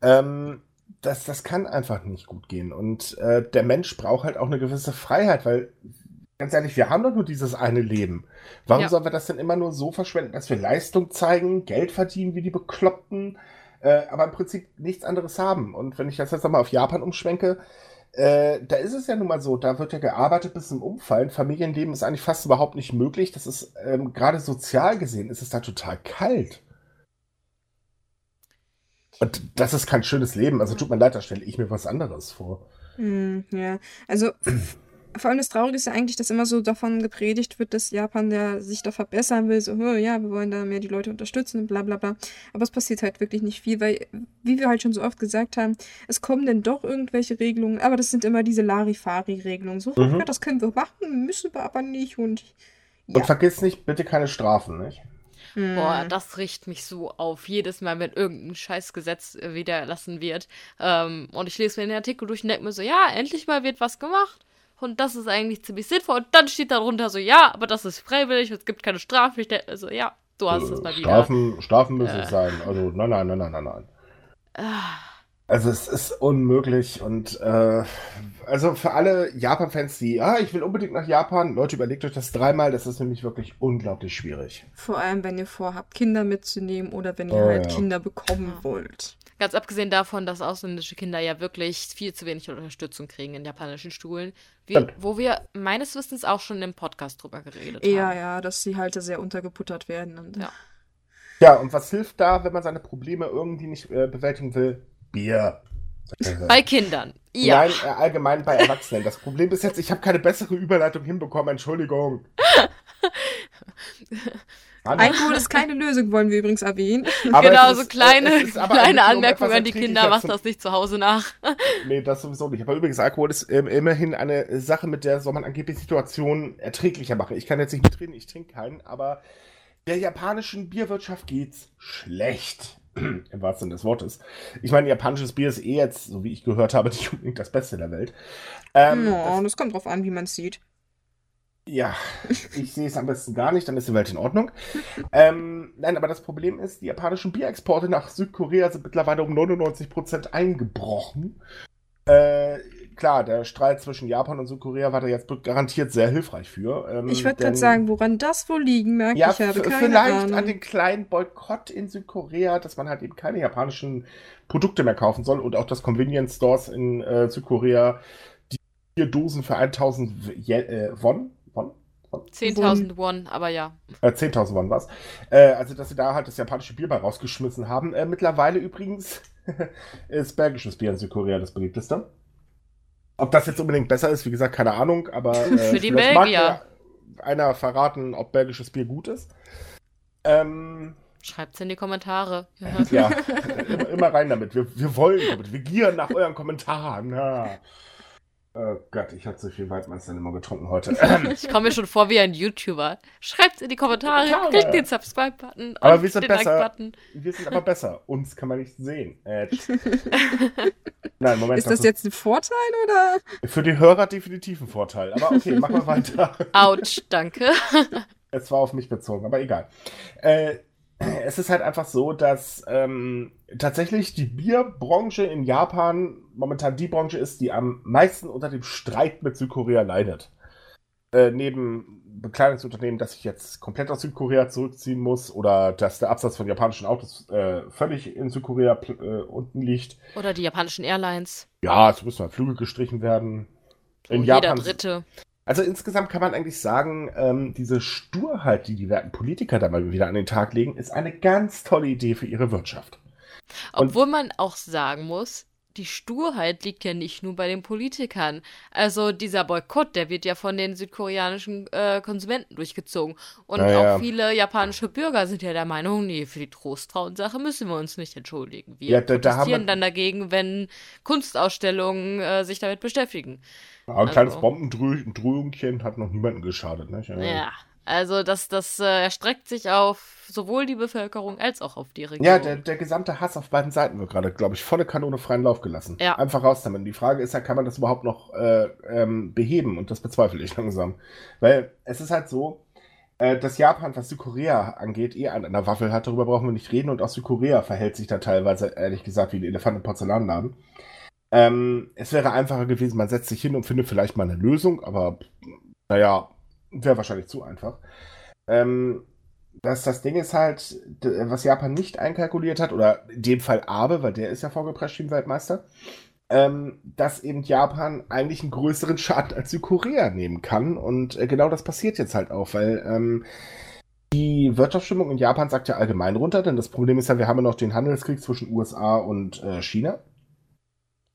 Ähm, das, das kann einfach nicht gut gehen. Und äh, der Mensch braucht halt auch eine gewisse Freiheit, weil, ganz ehrlich, wir haben doch nur dieses eine Leben. Warum Ja. sollen wir das denn immer nur so verschwenden, dass wir Leistung zeigen, Geld verdienen wie die Bekloppten, äh, aber im Prinzip nichts anderes haben? Und wenn ich das jetzt nochmal auf Japan umschwenke, äh, da ist es ja nun mal so, da wird ja gearbeitet bis zum Umfallen. Familienleben ist eigentlich fast überhaupt nicht möglich. Das ist, ähm, gerade sozial gesehen, ist es da total kalt. Und das ist kein schönes Leben. Also tut mir leid, da stelle ich mir was anderes vor. Hm, ja, also vor allem das Traurige ist ja eigentlich, dass immer so davon gepredigt wird, dass Japan ja sich da verbessern will, so, "Oh, ja, wir wollen da mehr die Leute unterstützen und bla bla bla. Aber es passiert halt wirklich nicht viel, weil, wie wir halt schon so oft gesagt haben, es kommen dann doch irgendwelche Regelungen, aber das sind immer diese Larifari-Regelungen. So, Mhm. ja, das können wir machen, müssen wir aber nicht und Und ja. vergiss nicht, bitte keine Strafen, nicht? Hm. Boah, das riecht mich so auf. Jedes Mal, wenn irgendein Scheißgesetz äh, wieder erlassen wird. Ähm, und ich lese mir den Artikel durch und denke mir so, ja, endlich mal wird was gemacht. Und das ist eigentlich ziemlich sinnvoll. Und dann steht darunter so, ja, aber das ist freiwillig, es gibt keine Strafe. Ich denke mir so, ja, du hast es mal wieder. Strafen, Strafen müssen Äh. es sein. Also, nein, nein, nein, nein, nein, nein. Also es ist unmöglich und äh, also für alle Japan-Fans, die, ah, ich will unbedingt nach Japan, Leute, überlegt euch das dreimal, das ist nämlich wirklich unglaublich schwierig. Vor allem, wenn ihr vorhabt, Kinder mitzunehmen oder wenn ihr Oh, halt ja. Kinder bekommen wollt. Ganz abgesehen davon, dass ausländische Kinder ja wirklich viel zu wenig Unterstützung kriegen in japanischen Schulen. Wo wir meines Wissens auch schon im Podcast drüber geredet Ja, haben. ja, dass sie halt sehr untergebuttert werden. Und, Ja. Ja, und was hilft da, wenn man seine Probleme irgendwie nicht äh, bewältigen will? Bier. Bei Kindern. Ja. Nein, äh, allgemein bei Erwachsenen. Das Problem ist jetzt, ich habe keine bessere Überleitung hinbekommen, Entschuldigung. Alkohol ist keine Lösung, wollen wir übrigens erwähnen. aber genau, so ist, kleine, ist kleine Anmerkung an die Kinder, macht das nicht zu Hause nach. Nee, das sowieso nicht. Aber übrigens, Alkohol ist ähm, immerhin eine Sache, mit der soll man angeblich Situationen erträglicher machen. Ich kann jetzt nicht mitreden, ich trinke keinen, aber der japanischen Bierwirtschaft geht's schlecht. Im wahrsten Sinne des Wortes. Ich meine, japanisches Bier ist eh jetzt, so wie ich gehört habe, nicht unbedingt das Beste der Welt. Ähm, ja, das, das kommt drauf an, wie man es sieht. Ja, ich sehe es am besten gar nicht, dann ist die Welt in Ordnung. ähm, nein, aber das Problem ist, die japanischen Bierexporte nach Südkorea sind mittlerweile um 99% eingebrochen. Äh, klar, der Streit zwischen Japan und Südkorea war da jetzt garantiert sehr hilfreich für. Ähm, ich wollte gerade sagen, woran das wohl liegen mag. Ja, ich habe keine vielleicht Ahnung. an den kleinen Boykott in Südkorea, dass man halt eben keine japanischen Produkte mehr kaufen soll und auch das Convenience Stores in äh, Südkorea die vier Dosen für 1000 äh, Won 10.000 Won, aber ja. Äh, 10.000 Won was. Äh, also, dass sie da halt das japanische Bier bei rausgeschmissen haben. Äh, mittlerweile übrigens ist belgisches Bier in Südkorea das beliebteste. Ob das jetzt unbedingt besser ist, wie gesagt, keine Ahnung, aber äh, Für die Belgier. mag ja einer verraten, ob belgisches Bier gut ist. Ähm, Schreibt's in die Kommentare. ja, immer, immer, rein damit. Wir, wir wollen damit. Wir gieren nach euren Kommentaren. Ja. Oh Gott, ich habe zu viel Waldmeister immer getrunken heute. Ich komme mir schon vor wie ein YouTuber. Schreibt's in die Kommentare, Kommentare. klickt den Subscribe-Button aber wir sind den besser. Like wir sind aber besser. Uns kann man nicht sehen. Nein, Moment. Ist das jetzt ein Vorteil oder? Für die Hörer definitiv ein Vorteil. Aber okay, machen wir weiter. Autsch, danke. Es war auf mich bezogen, aber egal. Äh, es ist halt einfach so, dass ähm, tatsächlich die Bierbranche in Japan momentan die Branche ist, die am meisten unter dem Streit mit Südkorea leidet. Äh, neben Bekleidungsunternehmen, dass ich jetzt komplett aus Südkorea zurückziehen muss oder dass der Absatz von japanischen Autos äh, völlig in Südkorea äh, unten liegt. Oder die japanischen Airlines. Ja, es müssen mal Flüge gestrichen werden. In Japan. Also insgesamt kann man eigentlich sagen, ähm, diese Sturheit, die die werten Politiker da mal wieder an den Tag legen, ist eine ganz tolle Idee für ihre Wirtschaft. Obwohl Und man auch sagen muss, die Sturheit liegt ja nicht nur bei den Politikern. Also dieser Boykott, der wird ja von den südkoreanischen äh, Konsumenten durchgezogen. Und naja. auch viele japanische Bürger sind ja der Meinung, nee, für die Trostfrauensache müssen wir uns nicht entschuldigen. Wir ja, da, protestieren da dann dagegen, wenn Kunstausstellungen äh, sich damit beschäftigen. Ja, ein also. kleines Bombendröhnchen hat noch niemandem geschadet, ne? Ja, also das, das äh, erstreckt sich auf sowohl die Bevölkerung als auch auf die Regierung. Ja, der, der gesamte Hass auf beiden Seiten wird gerade, glaube ich, volle Kanone freien Lauf gelassen. Ja. Einfach raus damit. Die Frage ist ja, kann man das überhaupt noch äh, ähm, beheben? Und das bezweifle ich langsam. Weil es ist halt so, äh, dass Japan, was Südkorea angeht, eh an einer Waffel hat, darüber brauchen wir nicht reden. Und auch Südkorea verhält sich da teilweise, ehrlich gesagt, wie ein Elefant im Porzellanladen. Ähm, es wäre einfacher gewesen, man setzt sich hin und findet vielleicht mal eine Lösung, aber naja, wäre wahrscheinlich zu einfach. Ähm, das, das Ding ist halt, was Japan nicht einkalkuliert hat, oder in dem Fall Abe, weil der ist ja vorgeprescht Teamweltmeister, ähm, dass eben Japan eigentlich einen größeren Schaden als Südkorea nehmen kann. Und äh, genau das passiert jetzt halt auch, weil ähm, die Wirtschaftsstimmung in Japan sagt ja allgemein runter, denn das Problem ist ja, wir haben ja noch den Handelskrieg zwischen USA und äh, China.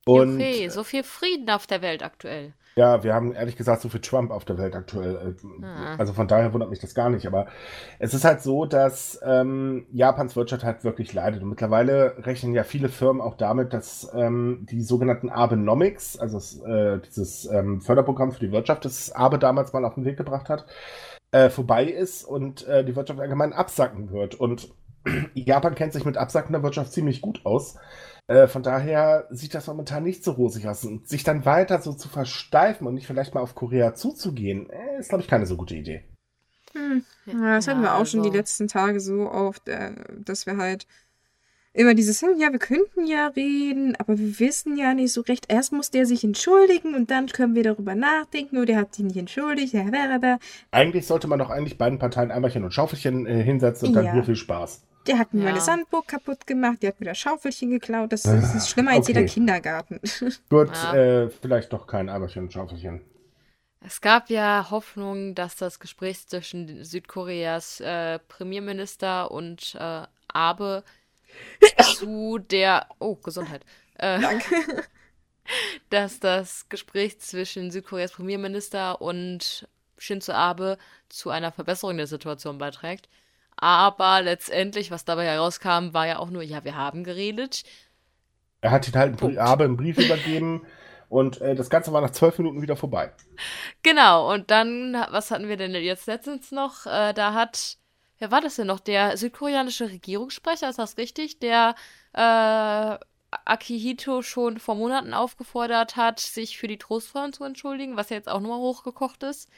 Und, okay, so viel Frieden auf der Welt aktuell. Ja, wir haben ehrlich gesagt so viel Trump auf der Welt aktuell. Ah. Also von daher wundert mich das gar nicht. Aber es ist halt so, dass ähm, Japans Wirtschaft halt wirklich leidet. Und mittlerweile rechnen ja viele Firmen auch damit, dass ähm, die sogenannten Abenomics, also äh, dieses ähm, Förderprogramm für die Wirtschaft, das Abe damals mal auf den Weg gebracht hat, äh, vorbei ist und äh, die Wirtschaft allgemein absacken wird. Und Japan kennt sich mit absackender Wirtschaft ziemlich gut aus. Äh, von daher sieht das momentan nicht so rosig aus. Und sich dann weiter so zu versteifen und nicht vielleicht mal auf Korea zuzugehen, äh, ist, glaube ich, keine so gute Idee. Hm. Ja, das ja, hatten wir auch also... schon die letzten Tage so oft, äh, dass wir halt immer dieses, hm, ja, wir könnten ja reden, aber wir wissen ja nicht so recht. Erst muss der sich entschuldigen und dann können wir darüber nachdenken, oder hat sich nicht entschuldigt, ja, Eigentlich sollte man doch eigentlich beiden Parteien Eimerchen und Schaufelchen äh, hinsetzen und ja. dann hier viel Spaß. Der hat mir ja. meine Sandburg kaputt gemacht, der hat mir das Schaufelchen geklaut. Das, das ist schlimmer okay. als jeder Kindergarten. Gut, ja. äh, vielleicht doch kein Eimerchen und Schaufelchen. Es gab ja Hoffnung, dass das Gespräch zwischen Südkoreas äh, Premierminister und äh, Abe zu der. Oh, Gesundheit. Äh, Danke. dass das Gespräch zwischen Südkoreas Premierminister und Shinzo Abe zu einer Verbesserung der Situation beiträgt. Aber letztendlich, was dabei herauskam, war ja auch nur, ja, wir haben geredet. Er hat ihn halt einen, Abe einen Brief übergeben und äh, das Ganze war nach zwölf Minuten wieder vorbei. Genau, und dann, was hatten wir denn jetzt letztens noch? Äh, da hat, wer war das denn noch? Der südkoreanische Regierungssprecher, ist das richtig? Der äh, Akihito schon vor Monaten aufgefordert hat, sich für die Trostfrauen zu entschuldigen, was jetzt auch nochmal hochgekocht ist.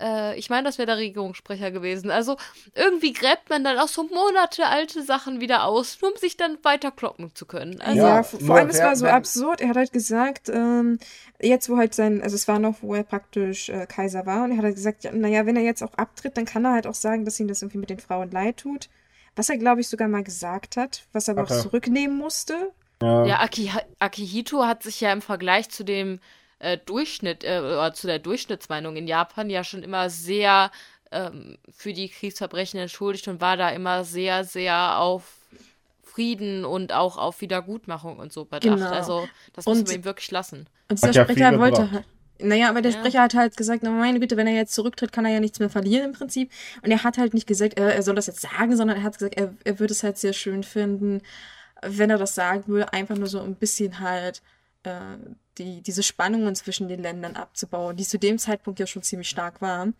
Äh, ich meine, das wäre der Regierungssprecher gewesen. Also irgendwie gräbt man dann auch so monatelälte Sachen wieder aus, nur um sich dann weiter kloppen zu können. Also, ja, vor allem, es war so absurd. Er hat halt gesagt, ähm, jetzt wo halt sein, also es war noch, wo er praktisch äh, Kaiser war, und er hat halt gesagt, ja, naja, wenn er jetzt auch abtritt, dann kann er halt auch sagen, dass ihm das irgendwie mit den Frauen leid tut. Was er, glaube ich, sogar mal gesagt hat, was er aber okay. auch zurücknehmen musste. Ja, ja Aki, Akihito hat sich ja im Vergleich zu dem äh, Durchschnitt, äh, oder zu der Durchschnittsmeinung in Japan ja schon immer sehr ähm, für die Kriegsverbrechen entschuldigt und war da immer sehr, sehr auf Frieden und auch auf Wiedergutmachung und so bedacht. Genau. Also das muss man ihm wirklich lassen. Und dieser Sprecher wollte halt, naja, aber der ja. Sprecher hat halt gesagt, na meine Güte, wenn er jetzt zurücktritt, kann er ja nichts mehr verlieren im Prinzip. Und er hat halt nicht gesagt, er, er soll das jetzt sagen, sondern er hat gesagt, er, er würde es halt sehr schön finden, wenn er das sagen würde, einfach nur so ein bisschen halt äh, die, diese Spannungen zwischen den Ländern abzubauen, die zu dem Zeitpunkt ja schon ziemlich stark waren.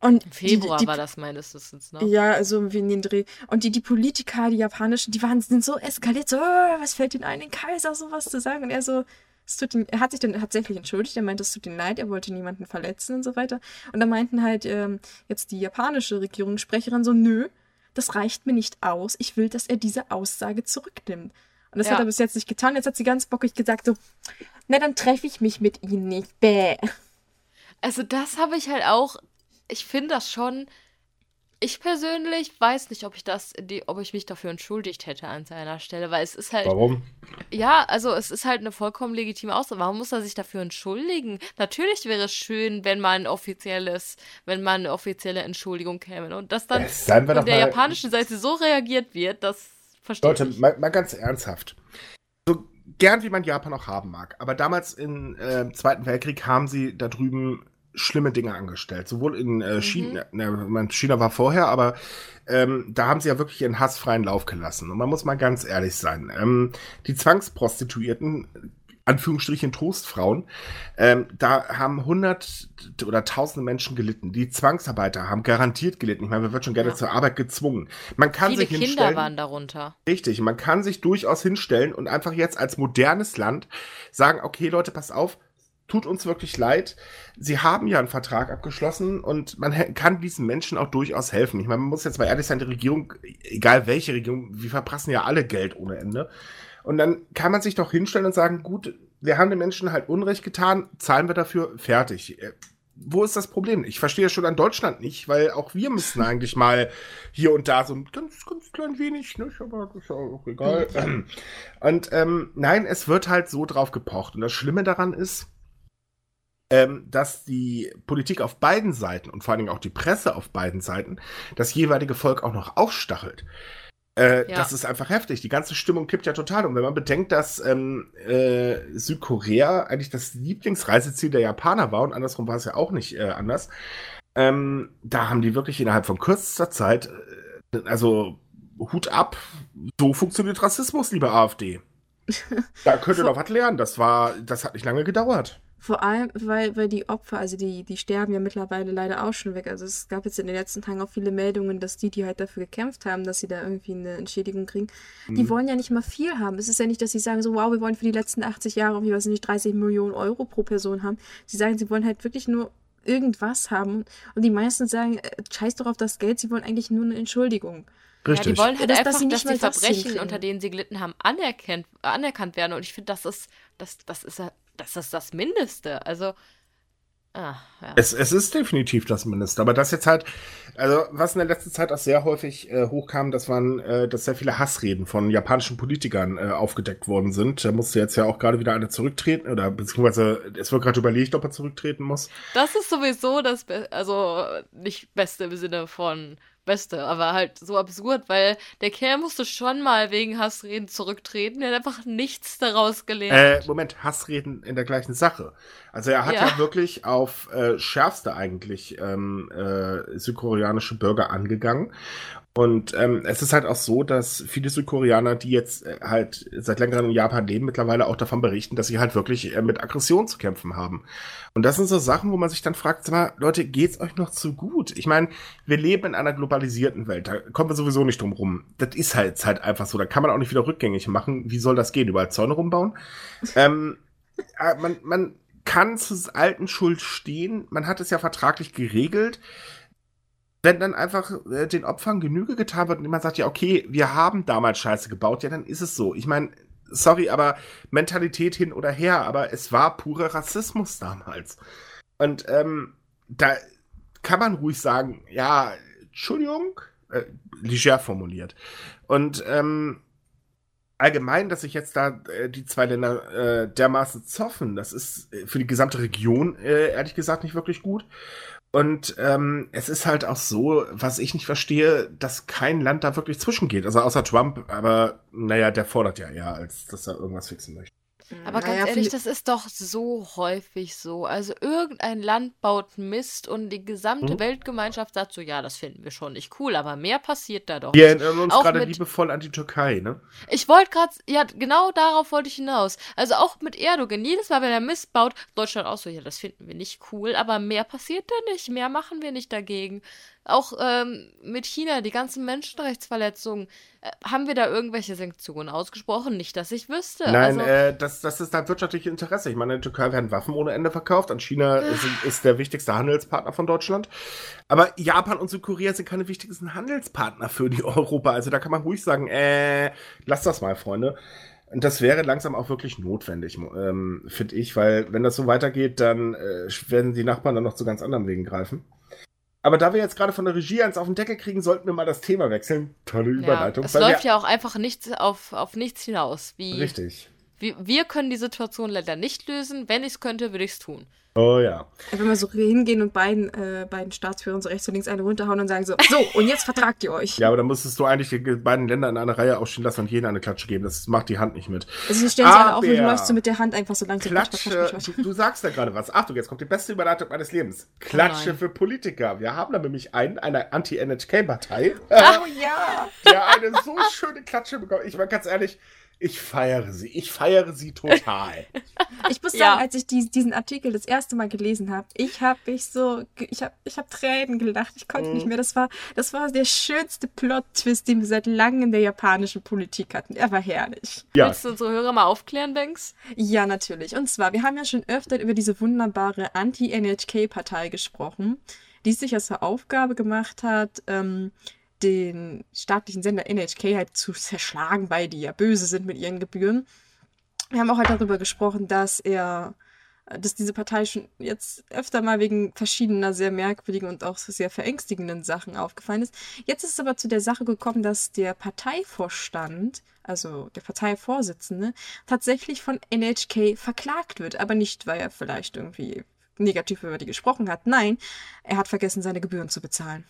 Und Im Februar die, die, war das meines Wissens, ne? Ja, also wie in den Dreh. Und die, die Politiker, die japanischen, die waren sind so eskaliert, so, oh, was fällt ihnen ein, den Kaiser sowas zu sagen? Und er so, es tut ihn, er hat sich dann tatsächlich entschuldigt, er meinte, es tut ihm leid, er wollte niemanden verletzen und so weiter. Und dann meinten halt ähm, jetzt die japanische Regierungssprecherin so, nö, das reicht mir nicht aus, ich will, dass er diese Aussage zurücknimmt. Und das ja. hat er bis jetzt nicht getan. Jetzt hat sie ganz bockig gesagt, so, na, dann treffe ich mich mit ihm nicht. Bäh. Also das habe ich halt auch, ich finde das schon, ich persönlich weiß nicht, ob ich das, die, ob ich mich dafür entschuldigt hätte an seiner Stelle, weil es ist halt. Warum? Ja, also es ist halt eine vollkommen legitime Aussage. Warum muss er sich dafür entschuldigen? Natürlich wäre es schön, wenn man ein offizielles, wenn man eine offizielle Entschuldigung käme und dass dann von der japanischen Seite so reagiert wird, dass Verstehe Leute, mal, mal, ganz ernsthaft. So gern wie man Japan auch haben mag, aber damals im äh, Zweiten Weltkrieg haben sie da drüben schlimme Dinge angestellt. Sowohl in äh, mhm. China, ne, China war vorher, aber ähm, da haben sie ja wirklich ihren hassfreien Lauf gelassen. Und man muss mal ganz ehrlich sein. Ähm, die Zwangsprostituierten Anführungsstrichen Trostfrauen, ähm, da haben hundert oder tausende Menschen gelitten. Die Zwangsarbeiter haben garantiert gelitten. Ich meine, man wird schon gerne ja. zur Arbeit gezwungen. Man kann Viele sich Kinder hinstellen, waren darunter. Richtig, man kann sich durchaus hinstellen und einfach jetzt als modernes Land sagen, okay Leute, pass auf, tut uns wirklich leid. Sie haben ja einen Vertrag abgeschlossen und man kann diesen Menschen auch durchaus helfen. Ich meine, man muss jetzt mal ehrlich sein, die Regierung, egal welche Regierung, wir verprassen ja alle Geld ohne Ende. Und dann kann man sich doch hinstellen und sagen, gut, wir haben den Menschen halt Unrecht getan, zahlen wir dafür, fertig. Äh, wo ist das Problem? Ich verstehe schon an Deutschland nicht, weil auch wir müssen eigentlich mal hier und da so ein ganz, ganz klein wenig, ne? aber das ist ja auch egal. Und ähm, nein, es wird halt so drauf gepocht. Und das Schlimme daran ist, ähm, dass die Politik auf beiden Seiten und vor allen Dingen auch die Presse auf beiden Seiten das jeweilige Volk auch noch aufstachelt. Äh, ja. Das ist einfach heftig. Die ganze Stimmung kippt ja total um. Wenn man bedenkt, dass ähm, äh, Südkorea eigentlich das Lieblingsreiseziel der Japaner war und andersrum war es ja auch nicht äh, anders, ähm, da haben die wirklich innerhalb von kürzester Zeit, äh, also Hut ab, so funktioniert Rassismus, liebe AfD. da könnt ihr doch was lernen. Das war, das hat nicht lange gedauert. Vor allem, weil, weil die Opfer, also die, die sterben ja mittlerweile leider auch schon weg. Also es gab jetzt in den letzten Tagen auch viele Meldungen, dass die, die halt dafür gekämpft haben, dass sie da irgendwie eine Entschädigung kriegen, mhm. die wollen ja nicht mal viel haben. Es ist ja nicht, dass sie sagen so, wow, wir wollen für die letzten 80 Jahre, wie weiß ich nicht, 30 Millionen Euro pro Person haben. Sie sagen, sie wollen halt wirklich nur irgendwas haben. Und die meisten sagen, äh, scheiß doch auf das Geld, sie wollen eigentlich nur eine Entschuldigung. Richtig. Ja, die wollen halt das, einfach, dass, dass die Verbrechen, unter denen sie gelitten haben, anerkannt, anerkannt werden. Und ich finde, das ist, das, das ist das ist das Mindeste. Also, Ah, ja. es, es ist definitiv das Mindeste. Aber das jetzt halt, also was in der letzten Zeit auch sehr häufig äh, hochkam, das waren, äh, dass sehr viele Hassreden von japanischen Politikern äh, aufgedeckt worden sind. Da musste jetzt ja auch gerade wieder eine zurücktreten oder beziehungsweise es wird gerade überlegt, ob er zurücktreten muss. Das ist sowieso das, Be also nicht Beste im Sinne von Beste, aber halt so absurd, weil der Kerl musste schon mal wegen Hassreden zurücktreten. Er hat einfach nichts daraus gelernt. Äh, Moment, Hassreden in der gleichen Sache. Also er hat ja, ja wirklich auf äh, schärfste eigentlich ähm, äh, südkoreanische Bürger angegangen und ähm, es ist halt auch so, dass viele Südkoreaner, die jetzt äh, halt seit längerem in Japan leben, mittlerweile auch davon berichten, dass sie halt wirklich äh, mit Aggression zu kämpfen haben. Und das sind so Sachen, wo man sich dann fragt, sag mal, Leute, geht's euch noch zu gut? Ich meine, wir leben in einer globalisierten Welt, da kommen wir sowieso nicht drum rum. Das ist halt, halt einfach so, da kann man auch nicht wieder rückgängig machen. Wie soll das gehen? Überall Zäune rumbauen? ähm, äh, man, man kann zu alten Schuld stehen. Man hat es ja vertraglich geregelt. Wenn dann einfach äh, den Opfern Genüge getan wird und jemand sagt, ja, okay, wir haben damals Scheiße gebaut, ja, dann ist es so. Ich meine, sorry, aber Mentalität hin oder her, aber es war purer Rassismus damals. Und ähm, da kann man ruhig sagen, ja, Entschuldigung, äh, leger formuliert. Und ähm, allgemein, dass sich jetzt da äh, die zwei Länder äh, dermaßen zoffen, das ist äh, für die gesamte Region äh, ehrlich gesagt nicht wirklich gut. Und ähm, es ist halt auch so, was ich nicht verstehe, dass kein Land da wirklich zwischengeht. Also außer Trump, aber naja, der fordert ja eher, als dass er irgendwas fixen möchte. Aber naja, ganz ehrlich, das ist doch so häufig so. Also irgendein Land baut Mist und die gesamte mhm. Weltgemeinschaft sagt so, ja, das finden wir schon nicht cool, aber mehr passiert da doch Wir erinnern uns gerade liebevoll an die Türkei, ne? Ich wollte gerade, ja, genau darauf wollte ich hinaus. Also auch mit Erdogan, jedes Mal, wenn er Mist baut, Deutschland auch so, ja, das finden wir nicht cool, aber mehr passiert da nicht, mehr machen wir nicht dagegen. Auch ähm, mit China, die ganzen Menschenrechtsverletzungen. Äh, haben wir da irgendwelche Sanktionen ausgesprochen? Nicht, dass ich wüsste. Nein, also, äh, das, das ist ein wirtschaftliches Interesse. Ich meine, in der Türkei werden Waffen ohne Ende verkauft. An China ist, ist der wichtigste Handelspartner von Deutschland. Aber Japan und Südkorea sind keine wichtigsten Handelspartner für die Europa. Also da kann man ruhig sagen, äh, lass das mal, Freunde. Und das wäre langsam auch wirklich notwendig, ähm, finde ich, weil wenn das so weitergeht, dann äh, werden die Nachbarn dann noch zu ganz anderen Wegen greifen. Aber da wir jetzt gerade von der Regie eins auf den Deckel kriegen, sollten wir mal das Thema wechseln. Tolle Überleitung. Ja, es läuft ja auch einfach nichts auf, auf nichts hinaus. Wie, richtig. Wie, wir können die Situation leider nicht lösen. Wenn ich es könnte, würde ich es tun. Oh ja. Wenn wir so hingehen und beiden, äh, beiden Staatsführern so rechts und links eine runterhauen und sagen so, so, und jetzt vertragt ihr euch. Ja, aber dann müsstest du eigentlich die beiden Länder in einer Reihe aufstehen lassen und jedem eine Klatsche geben. Das macht die Hand nicht mit. Also sie stellen sich alle auf und du läufst so mit der Hand einfach so langsam. Klatsche, du, du, sagst da gerade was. Achtung, jetzt kommt die beste Überleitung meines Lebens. Klatsche oh für Politiker. Wir haben da nämlich einen, eine Anti-NHK-Partei. Oh ja. Der eine so schöne Klatsche bekommen. Ich meine, ganz ehrlich, ich feiere sie. Ich feiere sie total. ich muss sagen, ja. als ich die, diesen Artikel das erste Mal gelesen habe, ich habe mich so, ich habe ich hab Tränen gelacht. Ich konnte mm. nicht mhm. mehr. Das war, das war der schönste Plot-Twist, den wir seit langem in der japanischen Politik hatten. Er war herrlich. Ja. Willst du unsere Hörer mal aufklären, Banks? Ja, natürlich. Und zwar, wir haben ja schon öfter über diese wunderbare Anti-NHK-Partei gesprochen, die sich als Aufgabe gemacht hat, ähm, den staatlichen Sender NHK halt zu zerschlagen, weil die ja böse sind mit ihren Gebühren. Wir haben auch halt darüber gesprochen, dass er, dass diese Partei schon jetzt öfter mal wegen verschiedener sehr merkwürdigen und auch sehr verängstigenden Sachen aufgefallen ist. Jetzt ist es aber zu der Sache gekommen, dass der Parteivorstand, also der Parteivorsitzende, tatsächlich von NHK verklagt wird. Aber nicht, weil er vielleicht irgendwie negativ über die gesprochen hat. Nein, er hat vergessen, seine Gebühren zu bezahlen.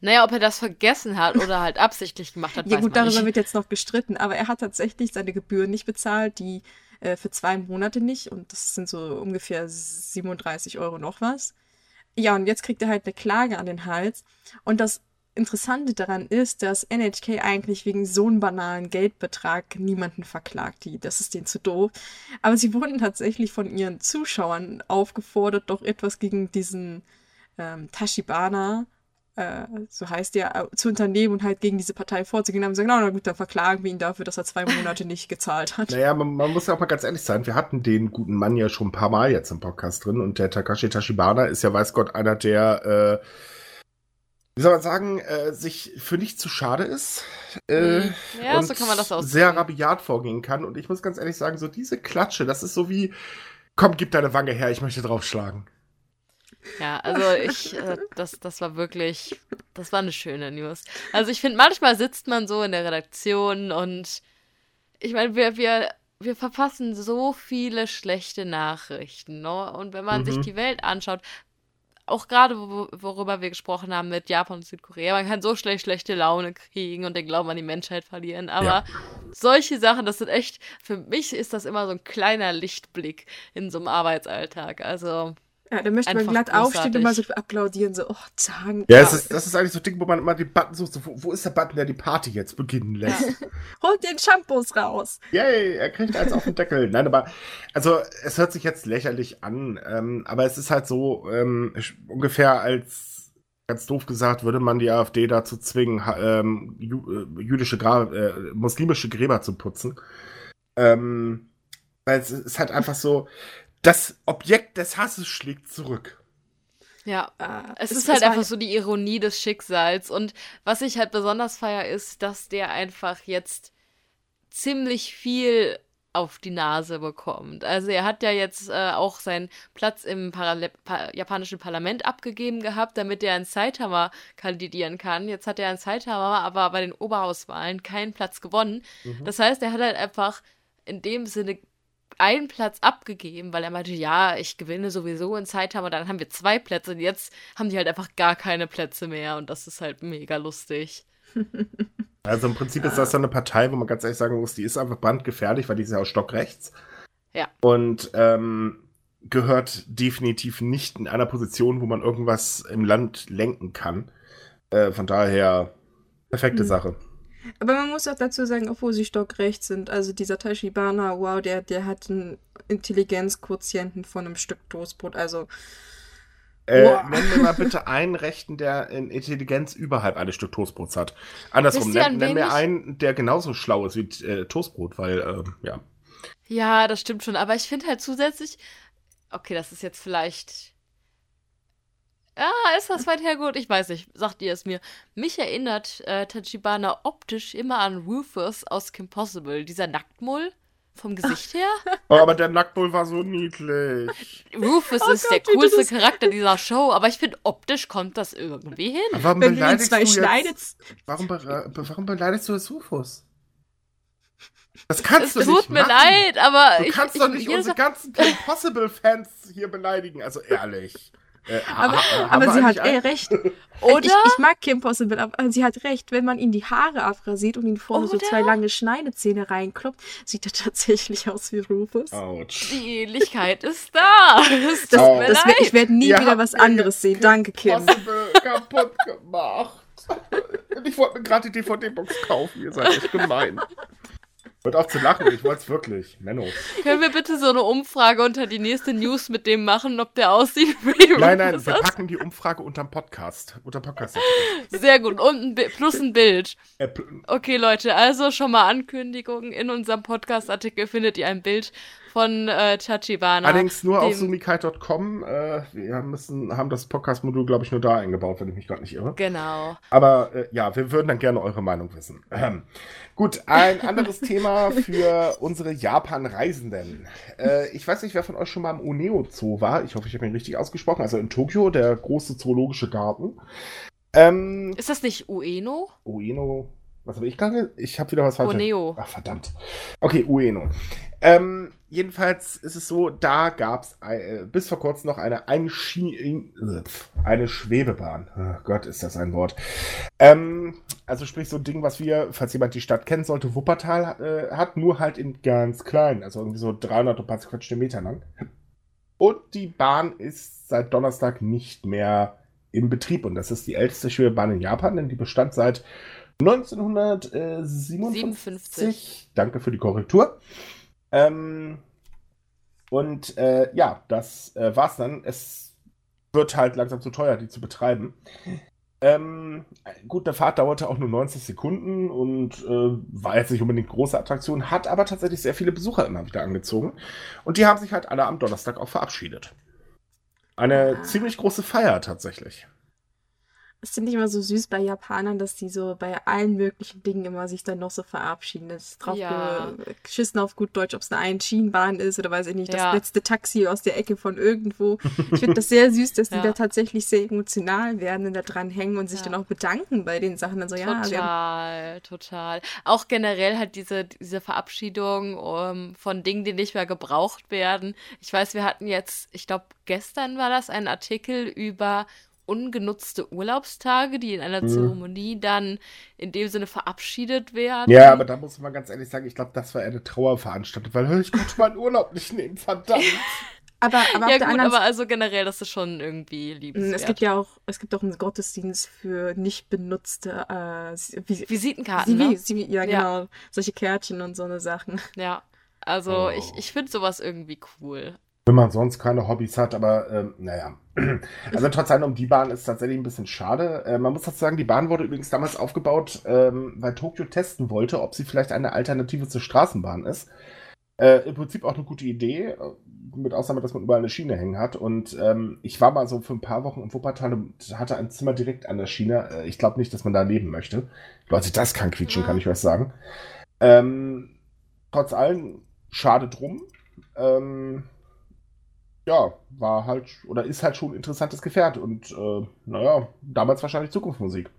Naja, ob er das vergessen hat oder halt absichtlich gemacht hat. ja, gut, darüber nicht. wird jetzt noch gestritten, aber er hat tatsächlich seine Gebühren nicht bezahlt, die äh, für zwei Monate nicht, und das sind so ungefähr 37 Euro noch was. Ja, und jetzt kriegt er halt eine Klage an den Hals. Und das Interessante daran ist, dass NHK eigentlich wegen so einem banalen Geldbetrag niemanden verklagt. Die, das ist denen zu doof. Aber sie wurden tatsächlich von ihren Zuschauern aufgefordert, doch etwas gegen diesen ähm, Tashibana, äh, so heißt der, äh, zu unternehmen und halt gegen diese Partei vorzugehen. Haben gesagt, na gut, dann verklagen wir ihn dafür, dass er zwei Monate nicht gezahlt hat. Naja, man, man muss ja auch mal ganz ehrlich sein, wir hatten den guten Mann ja schon ein paar Mal jetzt im Podcast drin und der Takashi Tashibana ist ja, weiß Gott, einer der, äh, wie soll man sagen, äh, sich für nicht zu schade ist. Äh, mhm. ja, und so kann man das aussehen. sehr rabiat vorgehen kann. Und ich muss ganz ehrlich sagen, so diese Klatsche, das ist so wie, komm, gib deine Wange her, ich möchte draufschlagen. Ja, also ich, äh, das, das war wirklich, das war eine schöne News. Also ich finde, manchmal sitzt man so in der Redaktion und ich meine, wir, wir, wir verpassen so viele schlechte Nachrichten. Ne? Und wenn man mhm. sich die Welt anschaut, auch gerade worüber wir gesprochen haben mit Japan und Südkorea, man kann so schlecht schlechte Laune kriegen und den Glauben an die Menschheit verlieren. Aber ja. solche Sachen, das sind echt, für mich ist das immer so ein kleiner Lichtblick in so einem Arbeitsalltag. Also ja, da möchte man glatt großartig. aufstehen und mal so applaudieren, so, oh, Zahn. Ja, es ist, das ist eigentlich so ein Ding, wo man immer den Button sucht, so, wo, wo, ist der Button, der die Party jetzt beginnen lässt? Holt den Shampoos raus. Yay, er kriegt eins auf den Deckel. Nein, aber, also, es hört sich jetzt lächerlich an, ähm, aber es ist halt so, ähm, ungefähr als, ganz doof gesagt, würde man die AfD dazu zwingen, ähm, äh, jüdische Gra äh, muslimische Gräber zu putzen. Ähm, weil es ist halt einfach so, Das Objekt des Hasses schlägt zurück. Ja, Äh, es, ist halt einfach so die Ironie des Schicksals. Und was ich halt besonders feier, ist, dass der einfach jetzt ziemlich viel auf die Nase bekommt. Also er hat ja jetzt äh, auch seinen Platz im Parale pa japanischen Parlament abgegeben gehabt, damit er in Saitama kandidieren kann. Jetzt hat er in Saitama aber bei den Oberhauswahlen keinen Platz gewonnen. Mhm. Das heißt, er hat halt einfach in dem Sinne einen Platz abgegeben, weil er meinte, ja, ich gewinne sowieso in Saitama, dann haben wir zwei Plätze und jetzt haben die halt einfach gar keine Plätze mehr und das ist halt mega lustig. Also im Prinzip ist das so eine Partei, wo man ganz ehrlich sagen muss, die ist einfach brandgefährlich, weil die ist ja auch stockrechts. Ja. Und ähm, gehört definitiv nicht in einer Position, wo man irgendwas im Land lenken kann. Äh, von daher, perfekte Hm. Sache. Aber man muss auch dazu sagen, obwohl sie stockrecht sind, also dieser Tashibana, wow, der, der hat einen Intelligenzquotienten von einem Stück Toastbrot. Also, Äh, Boah. nenn mir mal bitte einen Rechten, der in Intelligenz überhalb eines Stück Toastbrots hat. Andersrum, nenn, nenn mir einen, der genauso schlau ist wie äh, Toastbrot, weil, ähm, ja. Ja, das stimmt schon, aber ich finde halt zusätzlich, okay, das ist jetzt vielleicht. Ah, ist das weit hergeholt? Ich weiß nicht. Sagt ihr es mir. Mich erinnert äh, Tachibana optisch immer an Rufus aus Kim Possible. Dieser Nacktmull vom Gesicht her. Oh, aber der Nacktbull war so niedlich. Rufus Oh ist der Gott, du coolste das- Charakter dieser Show, aber ich finde, optisch kommt das irgendwie hin. Warum wenn beleidigst du jetzt, schneidet, warum, be warum beleidigst du das Rufus? Das kannst Es du tut nicht mir machen. leid, aber Du ich, kannst ich, doch nicht unsere ganzen Kim Possible-Fans hier beleidigen. Also ehrlich. Äh, aber, aber sie hat eh recht. Oder? Ich, ich mag Kim Possible, aber sie hat recht. Wenn man ihm die Haare abrasiert und ihn vorne so zwei lange Schneidezähne reinkloppt, sieht er tatsächlich aus wie Rufus. Autsch. Die Ähnlichkeit ist da. Tut Das, Oh. das ich werde nie Ihr wieder was anderes sehen. Danke, Kim. Possible kaputt gemacht. Ich wollte mir gerade die DVD-Box kaufen. Ihr seid echt gemein. Hört auf zu lachen, ich wollte es wirklich. Menno. Können wir bitte so eine Umfrage unter die nächste News mit dem machen, ob der aussieht wie Nein, nein, wir packen die Umfrage unterm Podcast. Unter Podcast. Sehr gut. Und ein plus ein Bild. Äh, Okay, Leute, also schon mal Ankündigung. In unserem Podcast-Artikel findet ihr ein Bild von äh, Tachibana. Allerdings nur auf sumikai.com. Äh, wir müssen, haben das Podcast-Modul, glaube ich, nur da eingebaut, wenn ich mich gerade nicht irre. Genau. Aber äh, ja, wir würden dann gerne eure Meinung wissen. Ähm, gut, ein anderes Thema für unsere Japan-Reisenden. Äh, ich weiß nicht, wer von euch schon mal im Uneo Zoo war. Ich hoffe, ich habe ihn richtig ausgesprochen. Also in Tokio, der große zoologische Garten. Ähm, Ist das nicht Ueno? Ueno. Was habe ich gerade? Ich habe wieder was falsch. Oneo. Ach, verdammt. Okay, Ueno. Ähm, jedenfalls ist es so, da gab es äh, bis vor kurzem noch eine, Einschie äh, eine Schwebebahn. Oh Gott, ist das ein Wort. Ähm, also sprich so ein Ding, was wir, falls jemand die Stadt kennen sollte, Wuppertal äh, hat, nur halt in ganz klein, also irgendwie so 300 und paar Meter lang. Und die Bahn ist seit Donnerstag nicht mehr im Betrieb. Und das ist die älteste Schwebebahn in Japan, denn die bestand seit 1957. 57. Danke für die Korrektur. Ähm, und äh, ja, das äh, war's dann. Es wird halt langsam zu teuer, die zu betreiben. Ähm, gut, der Fahrt dauerte auch nur 90 Sekunden und äh, war jetzt nicht unbedingt große Attraktion, hat aber tatsächlich sehr viele Besucher immer wieder angezogen. Und die haben sich halt alle am Donnerstag auch verabschiedet. Eine Ah. ziemlich große Feier tatsächlich. Das finde ich immer so süß bei Japanern, dass die so bei allen möglichen Dingen immer sich dann noch so verabschieden. Das ist drauf Ja. ge- geschissen auf gut Deutsch, ob es eine Einschienenbahn ist oder weiß ich nicht, Ja. das letzte Taxi aus der Ecke von irgendwo. Ich finde das sehr süß, dass die Ja. da tatsächlich sehr emotional werden und da dran hängen und sich Ja. dann auch bedanken bei den Sachen. Also ja, wir haben, Total, total. Auch generell halt diese, diese Verabschiedung um, von Dingen, die nicht mehr gebraucht werden. Ich weiß, wir hatten jetzt, ich glaube, gestern war das ein Artikel über ungenutzte Urlaubstage, die in einer Mhm. Zeremonie dann in dem Sinne verabschiedet werden. Ja, aber da muss man ganz ehrlich sagen, ich glaube, das war eher eine Trauerveranstaltung, weil ich konnte meinen Urlaub nicht nehmen, verdammt. aber, aber ja auf der gut, aber also generell, das ist schon irgendwie Mm, liebenswert. Es gibt ja auch, es gibt auch einen Gottesdienst für nicht benutzte äh, Vis- Visitenkarten, Sivi- ne? Sivi- ja, Ja. genau. Solche Kärtchen und so eine Sachen. Ja, also Oh. ich, ich finde sowas irgendwie cool. Wenn man sonst keine Hobbys hat, aber ähm, naja. Also trotz allem um die Bahn ist tatsächlich ein bisschen schade. Äh, man muss dazu sagen, die Bahn wurde übrigens damals aufgebaut, ähm, weil Tokio testen wollte, ob sie vielleicht eine Alternative zur Straßenbahn ist. Äh, Im Prinzip auch eine gute Idee, äh, mit Ausnahme, dass man überall eine Schiene hängen hat. Und ähm, ich war mal so für ein paar Wochen im Wuppertal und hatte ein Zimmer direkt an der Schiene. Äh, ich glaube nicht, dass man da leben möchte. Leute, das kann quietschen, kann ich euch sagen. Ähm, trotz allem, schade drum. Ähm, ja, war halt oder ist halt schon ein interessantes Gefährt und äh, naja, damals wahrscheinlich Zukunftsmusik.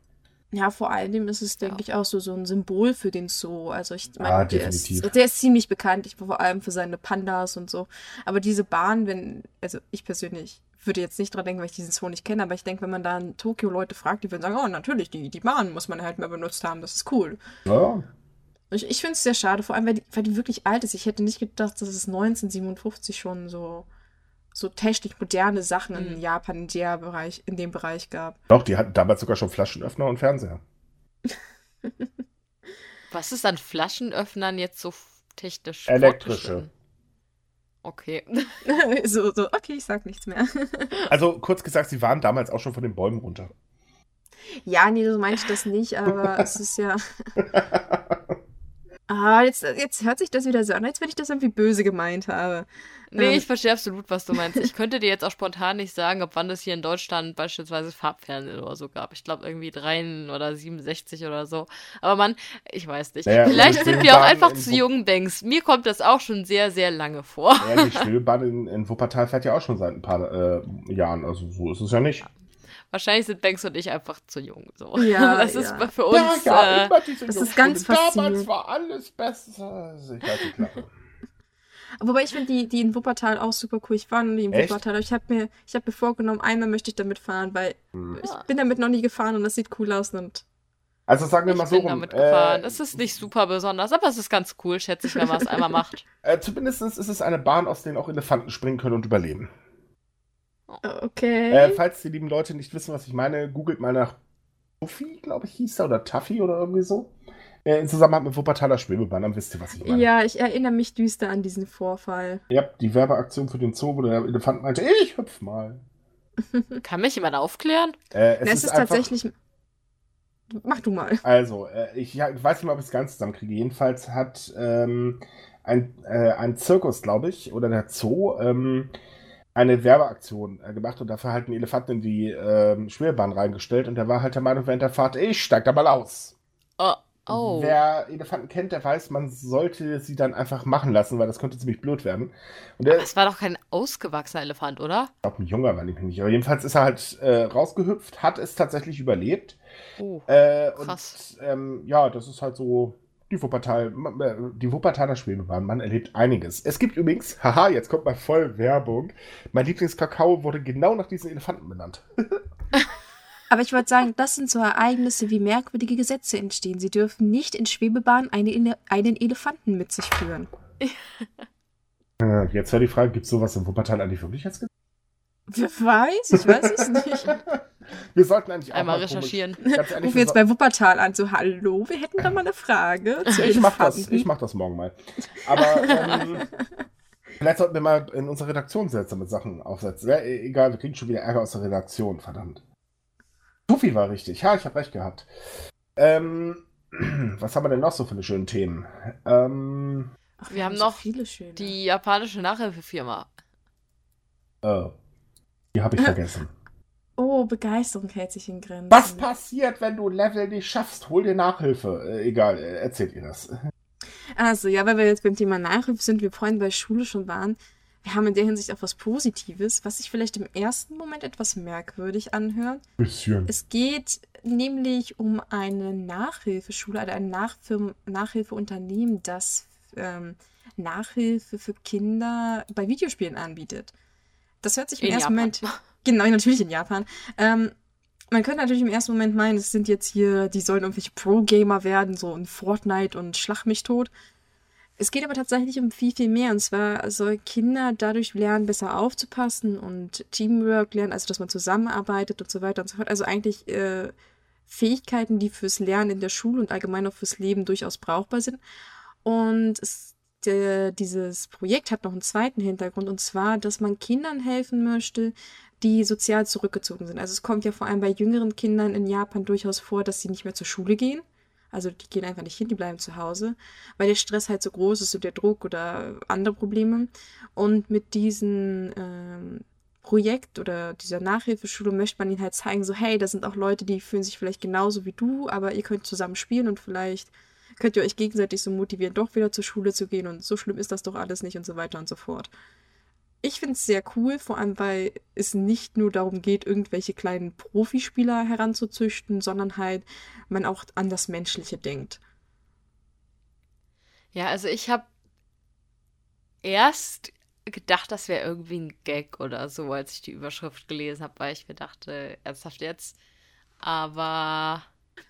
Ja, vor allem ist es, denke ja. ich, auch so, so ein Symbol für den Zoo. Also ich meine, ah, der, ist, der ist ziemlich bekannt, ich, vor allem für seine Pandas und so. Aber diese Bahn, wenn, also ich persönlich würde jetzt nicht dran denken, weil ich diesen Zoo nicht kenne, aber ich denke, wenn man da in Tokio Leute fragt, die würden sagen, oh, natürlich, die, die Bahn muss man halt mehr benutzt haben, das ist cool. Ja. Ich, ich finde es sehr schade, vor allem, weil die, weil die wirklich alt ist. Ich hätte nicht gedacht, dass es 1957 schon so so technisch moderne Sachen mhm. in Japan in, der Bereich, in dem Bereich gab. Doch, die hatten damals sogar schon Flaschenöffner und Fernseher. Was ist an Flaschenöffnern jetzt so technisch? Elektrische. Okay. so, so, okay, ich sag nichts mehr. also kurz gesagt, sie waren damals auch schon von den Bäumen runter. Ja, nee, so meine ich das nicht, aber es ist ja. Ah, jetzt, jetzt hört sich das wieder so an, als wenn ich das irgendwie böse gemeint habe. Nee, ähm. ich verstehe absolut, was du meinst. Ich könnte dir jetzt auch spontan nicht sagen, ob wann es hier in Deutschland beispielsweise Farbfernsehen oder so gab. Ich glaube irgendwie 3 oder 67 oder so. Aber man, ich weiß nicht. Naja, Vielleicht sind wir auch einfach zu jung, Banks. Mir kommt das auch schon sehr, sehr lange vor. Ja, die Schwebebahn in, in Wuppertal fährt ja auch schon seit ein paar äh, Jahren. Also so ist es ja nicht. Wahrscheinlich sind Banks und ich einfach zu jung. So. Ja, das ja. ist für uns. Ja, ja, äh, das ist ganz faszinierend. Damals war alles besser. Klappe. Wobei ich finde die, die in Wuppertal auch super cool. Ich war noch nie in Echt? Wuppertal, aber ich habe mir, hab mir vorgenommen, einmal möchte ich damit fahren, weil hm. ich bin damit noch nie gefahren und das sieht cool aus. Und also sagen wir mal ich so bin rum. Damit gefahren. Äh, es ist nicht super besonders, aber es ist ganz cool, schätze ich, wenn man es einmal macht. Äh, zumindest ist es eine Bahn, aus der auch Elefanten springen können und überleben. Okay. Äh, falls die lieben Leute nicht wissen, was ich meine, googelt mal nach Tuffy, glaube ich, hieß er, oder Tuffy oder irgendwie so. Äh, in Zusammenhang mit Wuppertaler Schwebebahn, dann wisst ihr, was ich meine. Ja, ich erinnere mich düster an diesen Vorfall. Ja, die Werbeaktion für den Zoo, wo der Elefant meinte, ich hüpf mal. Kann mich jemand aufklären? Äh, es, Na, es ist, ist tatsächlich. Mach du mal. Also, äh, ich, ja, ich, weiß nicht mal, ob ich es ganz zusammenkriege. Jedenfalls hat ähm, ein, äh, ein Zirkus, glaube ich, oder der Zoo, ähm, eine Werbeaktion äh, gemacht und dafür halt einen Elefanten in die äh, Schwebebahn reingestellt und der war halt der Meinung während der Fahrt, ich steig da mal aus. Oh. Oh. Wer Elefanten kennt, der weiß, man sollte sie dann einfach machen lassen, weil das könnte ziemlich blöd werden. Und der, es war doch kein ausgewachsener Elefant, oder? Ich glaube, ein junger war ich nicht. Aber jedenfalls ist er halt äh, rausgehüpft, hat es tatsächlich überlebt. Oh, äh, krass. Und ähm, ja, das ist halt so die Wuppertal, die Wuppertaler Schwebebahn, man erlebt einiges. Es gibt übrigens, haha, jetzt kommt mal voll Werbung. Mein Lieblingskakao wurde genau nach diesen Elefanten benannt. Aber ich wollte sagen, das sind so Ereignisse, wie merkwürdige Gesetze entstehen. Sie dürfen nicht in Schwebebahn eine, einen Elefanten mit sich führen. Äh, jetzt wäre die Frage, gibt es sowas in Wuppertal eigentlich wirklich als Gesetz? Wer weiß, ich weiß es nicht. Wir sollten eigentlich auch einmal recherchieren. Rufen wir jetzt bei Wuppertal an, so hallo, wir hätten da mal eine Frage. Zu ich mache das, mach das morgen mal. Aber ähm, vielleicht sollten wir mal in unserer Redaktion seltsame Sachen aufsetzen. Ja, e-, egal, wir kriegen schon wieder Ärger aus der Redaktion, verdammt. Tuffy war richtig, ja, ich habe recht gehabt. Ähm, was haben wir denn noch so für eine schönen Themen? Ähm, Ach, wir haben so noch die japanische Nachhilfefirma. Oh. Die habe ich vergessen. Oh, Begeisterung hält sich in Grenzen. Was passiert, wenn du Level nicht schaffst? Hol dir Nachhilfe. Äh, egal, äh, erzählt ihr das. Also, ja, weil wir jetzt beim Thema Nachhilfe sind, wir vorhin bei Schule schon waren. Wir haben in der Hinsicht auch was Positives, was sich vielleicht im ersten Moment etwas merkwürdig anhört. Bisschen. Es geht nämlich um eine Nachhilfeschule, also ein Nachfir Nachhilfeunternehmen, das ähm, Nachhilfe für Kinder bei Videospielen anbietet. Das hört sich im in ersten Japan. Moment. Genau, natürlich in Japan. Ähm, man könnte natürlich im ersten Moment meinen, es sind jetzt hier, die sollen irgendwelche Pro-Gamer werden, so in Fortnite und Schlag mich tot. Es geht aber tatsächlich um viel, viel mehr. Und zwar sollen Kinder dadurch lernen, besser aufzupassen und Teamwork lernen, also dass man zusammenarbeitet und so weiter und so fort. Also eigentlich äh, Fähigkeiten, die fürs Lernen in der Schule und allgemein auch fürs Leben durchaus brauchbar sind. Und es der, dieses Projekt hat noch einen zweiten Hintergrund und zwar, dass man Kindern helfen möchte, die sozial zurückgezogen sind. Also es kommt ja vor allem bei jüngeren Kindern in Japan durchaus vor, dass sie nicht mehr zur Schule gehen. Also die gehen einfach nicht hin, die bleiben zu Hause, weil der Stress halt so groß ist und der Druck oder andere Probleme. Und mit diesem ähm, Projekt oder dieser Nachhilfeschule möchte man ihnen halt zeigen, so hey, da sind auch Leute, die fühlen sich vielleicht genauso wie du, aber ihr könnt zusammen spielen und vielleicht könnt ihr euch gegenseitig so motivieren, doch wieder zur Schule zu gehen und so schlimm ist das doch alles nicht und so weiter und so fort. Ich finde es sehr cool, vor allem weil es nicht nur darum geht, irgendwelche kleinen Profispieler heranzuzüchten, sondern halt man auch an das Menschliche denkt. Ja, also ich habe erst gedacht, das wäre irgendwie ein Gag oder so, als ich die Überschrift gelesen habe, weil ich mir dachte, ernsthaft jetzt. Aber,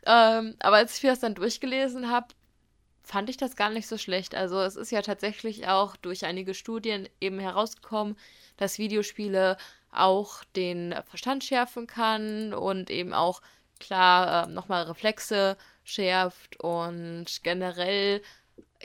ähm, aber als ich mir das dann durchgelesen habe, fand ich das gar nicht so schlecht. Also es ist ja tatsächlich auch durch einige Studien eben herausgekommen, dass Videospiele auch den Verstand schärfen kann und eben auch klar äh, nochmal Reflexe schärft und generell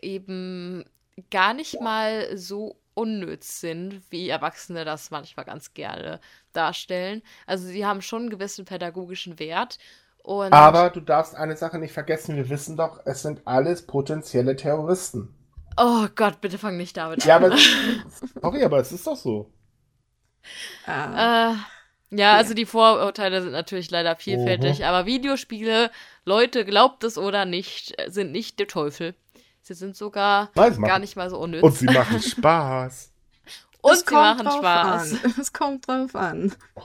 eben gar nicht mal so unnütz sind, wie Erwachsene das manchmal ganz gerne darstellen. Also sie haben schon einen gewissen pädagogischen Wert und Aber du darfst eine Sache nicht vergessen, wir wissen doch, es sind alles potenzielle Terroristen. Oh Gott, bitte fang nicht damit an. Ja, aber sorry, aber es ist doch so. Ah. Äh, ja, also die Vorurteile sind natürlich leider vielfältig, uh aber Videospiele, Leute, glaubt es oder nicht, sind nicht der Teufel. Sie sind sogar Nein, gar nicht mal so unnütz. Und sie machen Spaß. Und es sie machen Spaß. An. Es kommt drauf an. Oh.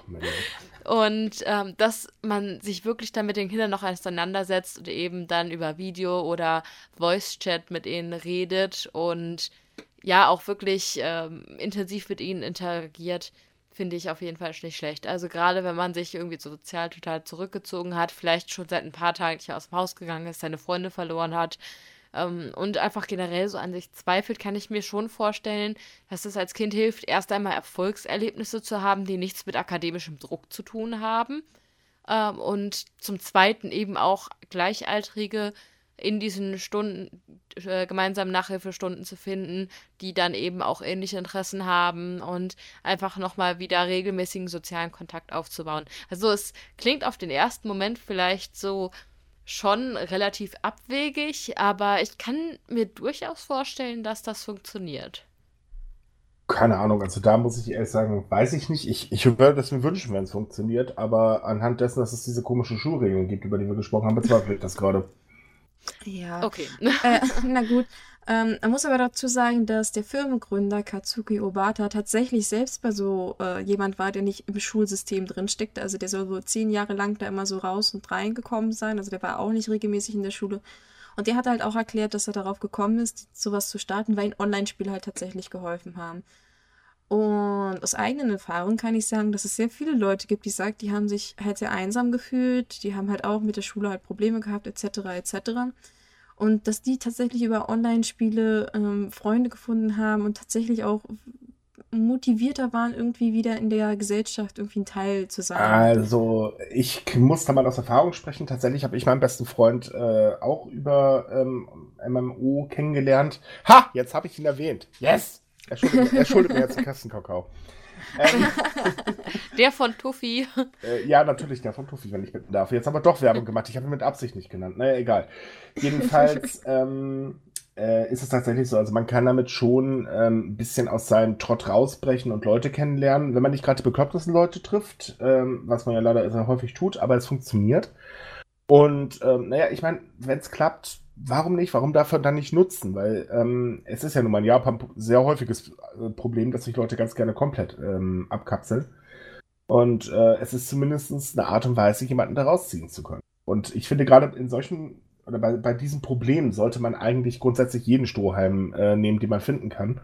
Und ähm, dass man sich wirklich dann mit den Kindern noch auseinandersetzt und eben dann über Video oder Voice-Chat mit ihnen redet und ja auch wirklich ähm, intensiv mit ihnen interagiert, finde ich auf jeden Fall nicht schlecht. Also gerade wenn man sich irgendwie sozial total zurückgezogen hat, vielleicht schon seit ein paar Tagen nicht aus dem Haus gegangen ist, seine Freunde verloren hat, ähm, und einfach generell so an sich zweifelt, kann ich mir schon vorstellen, dass es als Kind hilft, erst einmal Erfolgserlebnisse zu haben, die nichts mit akademischem Druck zu tun haben. Ähm, und zum Zweiten eben auch Gleichaltrige in diesen Stunden, äh, gemeinsamen Nachhilfestunden zu finden, die dann eben auch ähnliche Interessen haben und einfach nochmal wieder regelmäßigen sozialen Kontakt aufzubauen. Also es klingt auf den ersten Moment vielleicht so schon relativ abwegig, aber ich kann mir durchaus vorstellen, dass das funktioniert. Keine Ahnung, also da muss ich ehrlich sagen, weiß ich nicht. Ich, ich würde das mir wünschen, wenn es funktioniert, aber anhand dessen, dass es diese komische Schulregelung gibt, über die wir gesprochen haben, bezweifle ich das gerade. Ja. Okay. Äh, na gut, ähm, man muss aber dazu sagen, dass der Firmengründer Katsuki Obata tatsächlich selbst bei so äh, jemand war, der nicht im Schulsystem drinsteckte. Also der soll so zehn Jahre lang da immer so raus und reingekommen sein. Also der war auch nicht regelmäßig in der Schule. Und der hat halt auch erklärt, dass er darauf gekommen ist, sowas zu starten, weil ihn Online-Spiele halt tatsächlich geholfen haben. Und aus eigenen Erfahrungen kann ich sagen, dass es sehr viele Leute gibt, die sagen, die haben sich halt sehr einsam gefühlt, die haben halt auch mit der Schule halt Probleme gehabt, etc., etc. Und dass die tatsächlich über Online-Spiele ähm, Freunde gefunden haben und tatsächlich auch motivierter waren, irgendwie wieder in der Gesellschaft irgendwie ein Teil zu sein. Also, ich muss da mal aus Erfahrung sprechen. Tatsächlich habe ich meinen besten Freund äh, auch über ähm, MMO kennengelernt. Ha, jetzt habe ich ihn erwähnt. Yes! Er schuldet, er schuldet mir jetzt einen Kastenkakao. Ähm, der von Tuffy. Äh, ja, natürlich, der von Tuffy, wenn ich bitten darf. Jetzt aber doch Werbung gemacht. Ich habe ihn mit Absicht nicht genannt. Naja, egal. Jedenfalls ähm, äh, ist es tatsächlich so. Also man kann damit schon ähm, ein bisschen aus seinem Trott rausbrechen und Leute kennenlernen, wenn man nicht gerade die beklopptesten Leute trifft, ähm, was man ja leider sehr häufig tut, aber es funktioniert. Und ähm, naja, ich meine, wenn es klappt, warum nicht? Warum darf er dann nicht nutzen? Weil ähm, es ist ja nun mal in Japan sehr häufiges äh, Problem, dass sich Leute ganz gerne komplett ähm, abkapseln. Und äh, es ist zumindest eine Art und Weise, jemanden da rausziehen zu können. Und ich finde gerade in solchen, oder bei, bei diesem Problem sollte man eigentlich grundsätzlich jeden Strohhalm äh, nehmen, den man finden kann.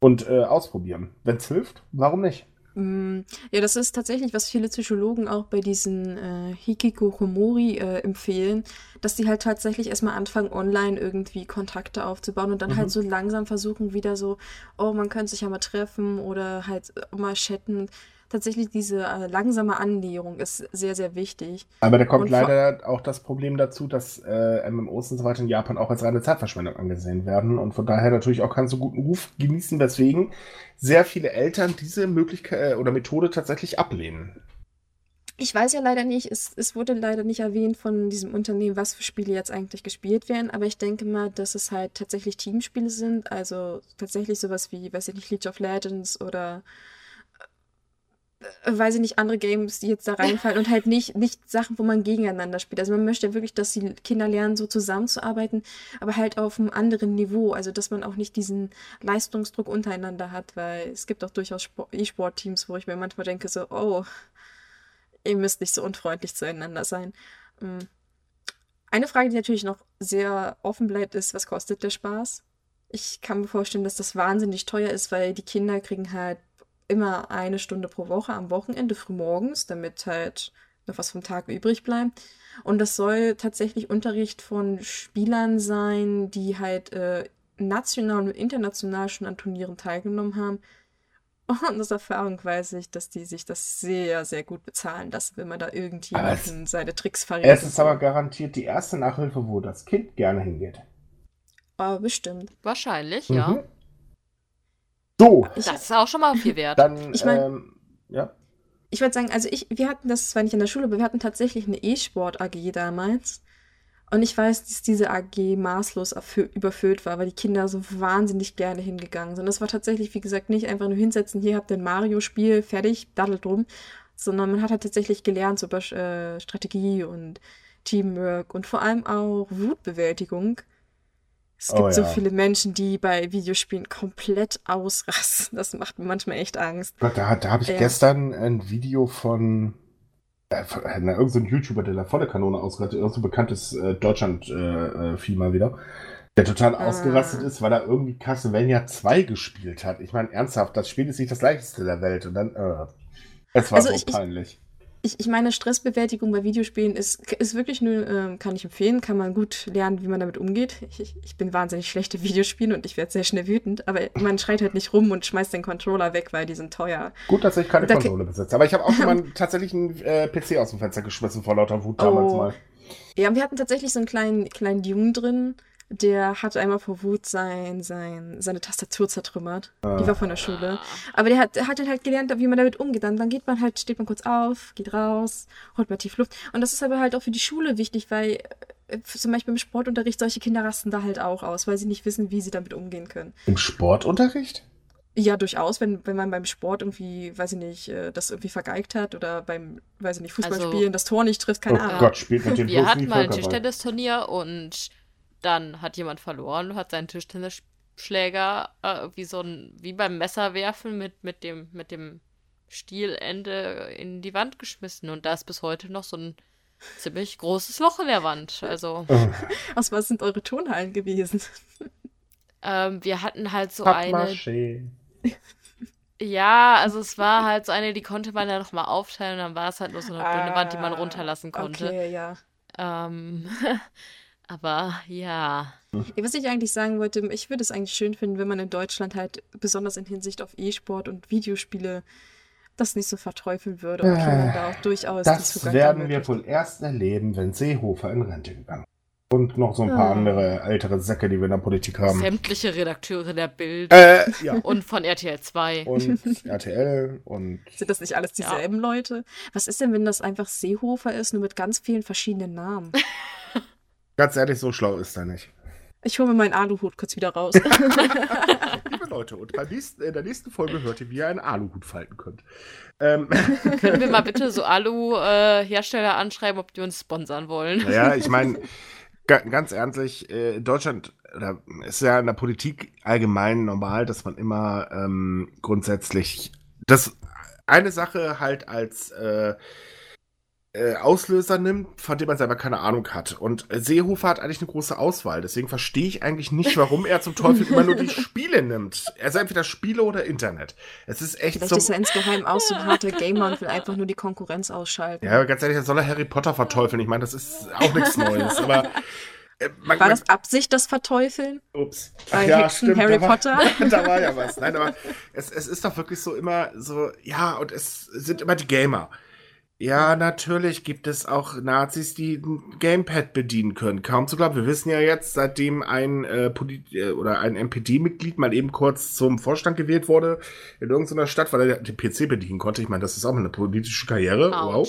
Und äh, ausprobieren. Wenn es hilft, warum nicht? Mm, ja, das ist tatsächlich, was viele Psychologen auch bei diesen äh, Hikikomori äh, empfehlen, dass die halt tatsächlich erstmal anfangen, online irgendwie Kontakte aufzubauen und dann halt mhm. halt so langsam versuchen, wieder so, oh, man könnte sich ja mal treffen oder halt mal chatten tatsächlich diese äh, langsame Annäherung ist sehr, sehr wichtig. Aber da kommt und leider auch das Problem dazu, dass äh, MMOs und so weiter in Japan auch als reine Zeitverschwendung angesehen werden und von daher natürlich auch keinen so guten Ruf genießen, weswegen sehr viele Eltern diese Möglichkeit äh, oder Methode tatsächlich ablehnen. Ich weiß ja leider nicht, es, es wurde leider nicht erwähnt von diesem Unternehmen, was für Spiele jetzt eigentlich gespielt werden, aber ich denke mal, dass es halt tatsächlich Teamspiele sind, also tatsächlich sowas wie, weiß ich nicht, League of Legends oder weiß ich nicht, andere Games, die jetzt da reinfallen und halt nicht, nicht Sachen, wo man gegeneinander spielt. Also man möchte wirklich, dass die Kinder lernen, so zusammenzuarbeiten, aber halt auf einem anderen Niveau. Also dass man auch nicht diesen Leistungsdruck untereinander hat, weil es gibt auch durchaus E-Sport-Teams, wo ich mir manchmal denke, so, oh, ihr müsst nicht so unfreundlich zueinander sein. Mm. Eine Frage, die natürlich noch sehr offen bleibt, ist, was kostet der Spaß? Ich kann mir vorstellen, dass das wahnsinnig teuer ist, weil die Kinder kriegen halt immer eine Stunde pro Woche am Wochenende frühmorgens, damit halt noch was vom Tag übrig bleibt. Und das soll tatsächlich Unterricht von Spielern sein, die halt äh, national und international schon an Turnieren teilgenommen haben. Und aus Erfahrung weiß ich, dass die sich das sehr, sehr gut bezahlen lassen, wenn man da irgendjemanden seine Tricks verrät. Es ist aber garantiert die erste Nachhilfe, wo das Kind gerne hingeht. Aber bestimmt. Wahrscheinlich, mhm. ja. So. Das ist auch schon mal viel wert. Dann, ich mein, ähm, ja. Ich würde sagen, also ich, wir hatten das zwar nicht in der Schule, aber wir hatten tatsächlich eine E-Sport AG damals. Und ich weiß, dass diese AG maßlos überfüllt war, weil die Kinder so wahnsinnig gerne hingegangen sind. Das war tatsächlich, wie gesagt, nicht einfach nur hinsetzen, hier habt ihr ein Mario-Spiel, fertig, daddelt drum, sondern man hat halt tatsächlich gelernt so über äh, Strategie und Teamwork und vor allem auch Wutbewältigung. Es gibt oh, ja. so viele Menschen, die bei Videospielen komplett ausrasten. Das macht mir manchmal echt Angst. Da, da habe ich ja. gestern ein Video von äh, na, irgendein so YouTuber, der da volle Kanone ausgerastet, irgend so bekanntes äh, Deutschland-Vieh äh, mal wieder, der total ah. ausgerastet ist, weil er irgendwie Castlevania 2 gespielt hat. Ich meine, ernsthaft, das Spiel ist nicht das leichteste der Welt und dann, äh, es war also so ich, peinlich ich, ich meine, Stressbewältigung bei Videospielen ist, ist wirklich nur, äh, kann ich empfehlen, kann man gut lernen, wie man damit umgeht. Ich, ich bin wahnsinnig schlechte Videospiele und ich werde sehr schnell wütend, aber man schreit halt nicht rum und schmeißt den Controller weg, weil die sind teuer. Gut, dass ich keine da Konsole besitze, aber ich habe auch schon mal tatsächlich einen äh, PC aus dem Fenster geschmissen vor lauter Wut damals oh. mal. Ja, wir hatten tatsächlich so einen kleinen, kleinen Jungen drin, der hat einmal vor Wut sein, sein, seine Tastatur zertrümmert. Ah. Die war von der Schule. Aber der hat, der hat halt gelernt, wie man damit umgeht. Dann, dann geht man halt, steht man kurz auf, geht raus, holt mal tief Luft. Und das ist aber halt auch für die Schule wichtig, weil äh, zum Beispiel im Sportunterricht solche Kinder rasten da halt auch aus, weil sie nicht wissen, wie sie damit umgehen können. Im Sportunterricht? Ja, durchaus, wenn, wenn man beim Sport irgendwie, weiß ich nicht, äh, das irgendwie vergeigt hat oder beim, weiß ich nicht, Fußballspielen also, das Tor nicht trifft, keine oh Ahnung. Gott, spielt mit dem Wir hatten mal ein Tischtennisturnier und dann hat jemand verloren und hat seinen Tischtennisschläger äh, wie so ein, wie beim Messerwerfen mit, mit dem, mit dem Stielende in die Wand geschmissen. Und da ist bis heute noch so ein ziemlich großes Loch in der Wand. Also. Aus was sind eure Turnhallen gewesen? Ähm, wir hatten halt so eine. Ja, also es war halt so eine, die konnte man ja nochmal aufteilen und dann war es halt nur so eine ah, Wand, die man runterlassen konnte. Okay, ja. Ähm, Aber ja. Was ich eigentlich sagen wollte, ich würde es eigentlich schön finden, wenn man in Deutschland halt besonders in Hinsicht auf E-Sport und Videospiele das nicht so verteufeln würde und äh, da auch durchaus Das werden wir wohl erst erleben, wenn Seehofer in Rente gegangen ist. Und noch so ein paar ah. andere ältere Säcke, die wir in der Politik haben. Sämtliche Redakteure der Bild. Äh, ja. Und von RTL 2. Und RTL und. Sind das nicht alles dieselben ja. Leute? Was ist denn, wenn das einfach Seehofer ist, nur mit ganz vielen verschiedenen Namen? Ganz ehrlich, so schlau ist er nicht. Ich hole mir meinen Aluhut kurz wieder raus. Liebe Leute, und nächsten, in der nächsten Folge hört ihr, wie ihr einen Aluhut falten könnt. Ähm. Können wir mal bitte so Alu-Hersteller äh, anschreiben, ob die uns sponsern wollen? Ja, ich meine, ganz ernstlich, äh, Deutschland oder ist ja in der Politik allgemein normal, dass man immer ähm, grundsätzlich das eine Sache halt als äh, äh, Auslöser nimmt, von dem man selber keine Ahnung hat. Und Seehofer hat eigentlich eine große Auswahl. Deswegen verstehe ich eigentlich nicht, warum er zum Teufel immer nur die Spiele nimmt. Er ist entweder Spiele oder Internet. Es ist echt Vielleicht so. ist er insgeheim auch so ein harter Gamer und will einfach nur die Konkurrenz ausschalten. Ja, ganz ehrlich, er soll er Harry Potter verteufeln. Ich meine, das ist auch nichts Neues. Aber äh, man, war das Absicht, das Verteufeln? Ups. Ach Bei ja, Hexen, stimmt. Harry da war, Potter? da war ja was. Nein, aber es, es ist doch wirklich so immer so, ja, und es sind immer die Gamer Ja, natürlich gibt es auch Nazis, die ein Gamepad bedienen können. Kaum zu glauben. Wir wissen ja jetzt, seitdem ein äh, Polit äh, oder ein MPD-Mitglied mal eben kurz zum Vorstand gewählt wurde in irgendeiner Stadt, weil er den PC bedienen konnte. Ich meine, das ist auch mal eine politische Karriere. Wow.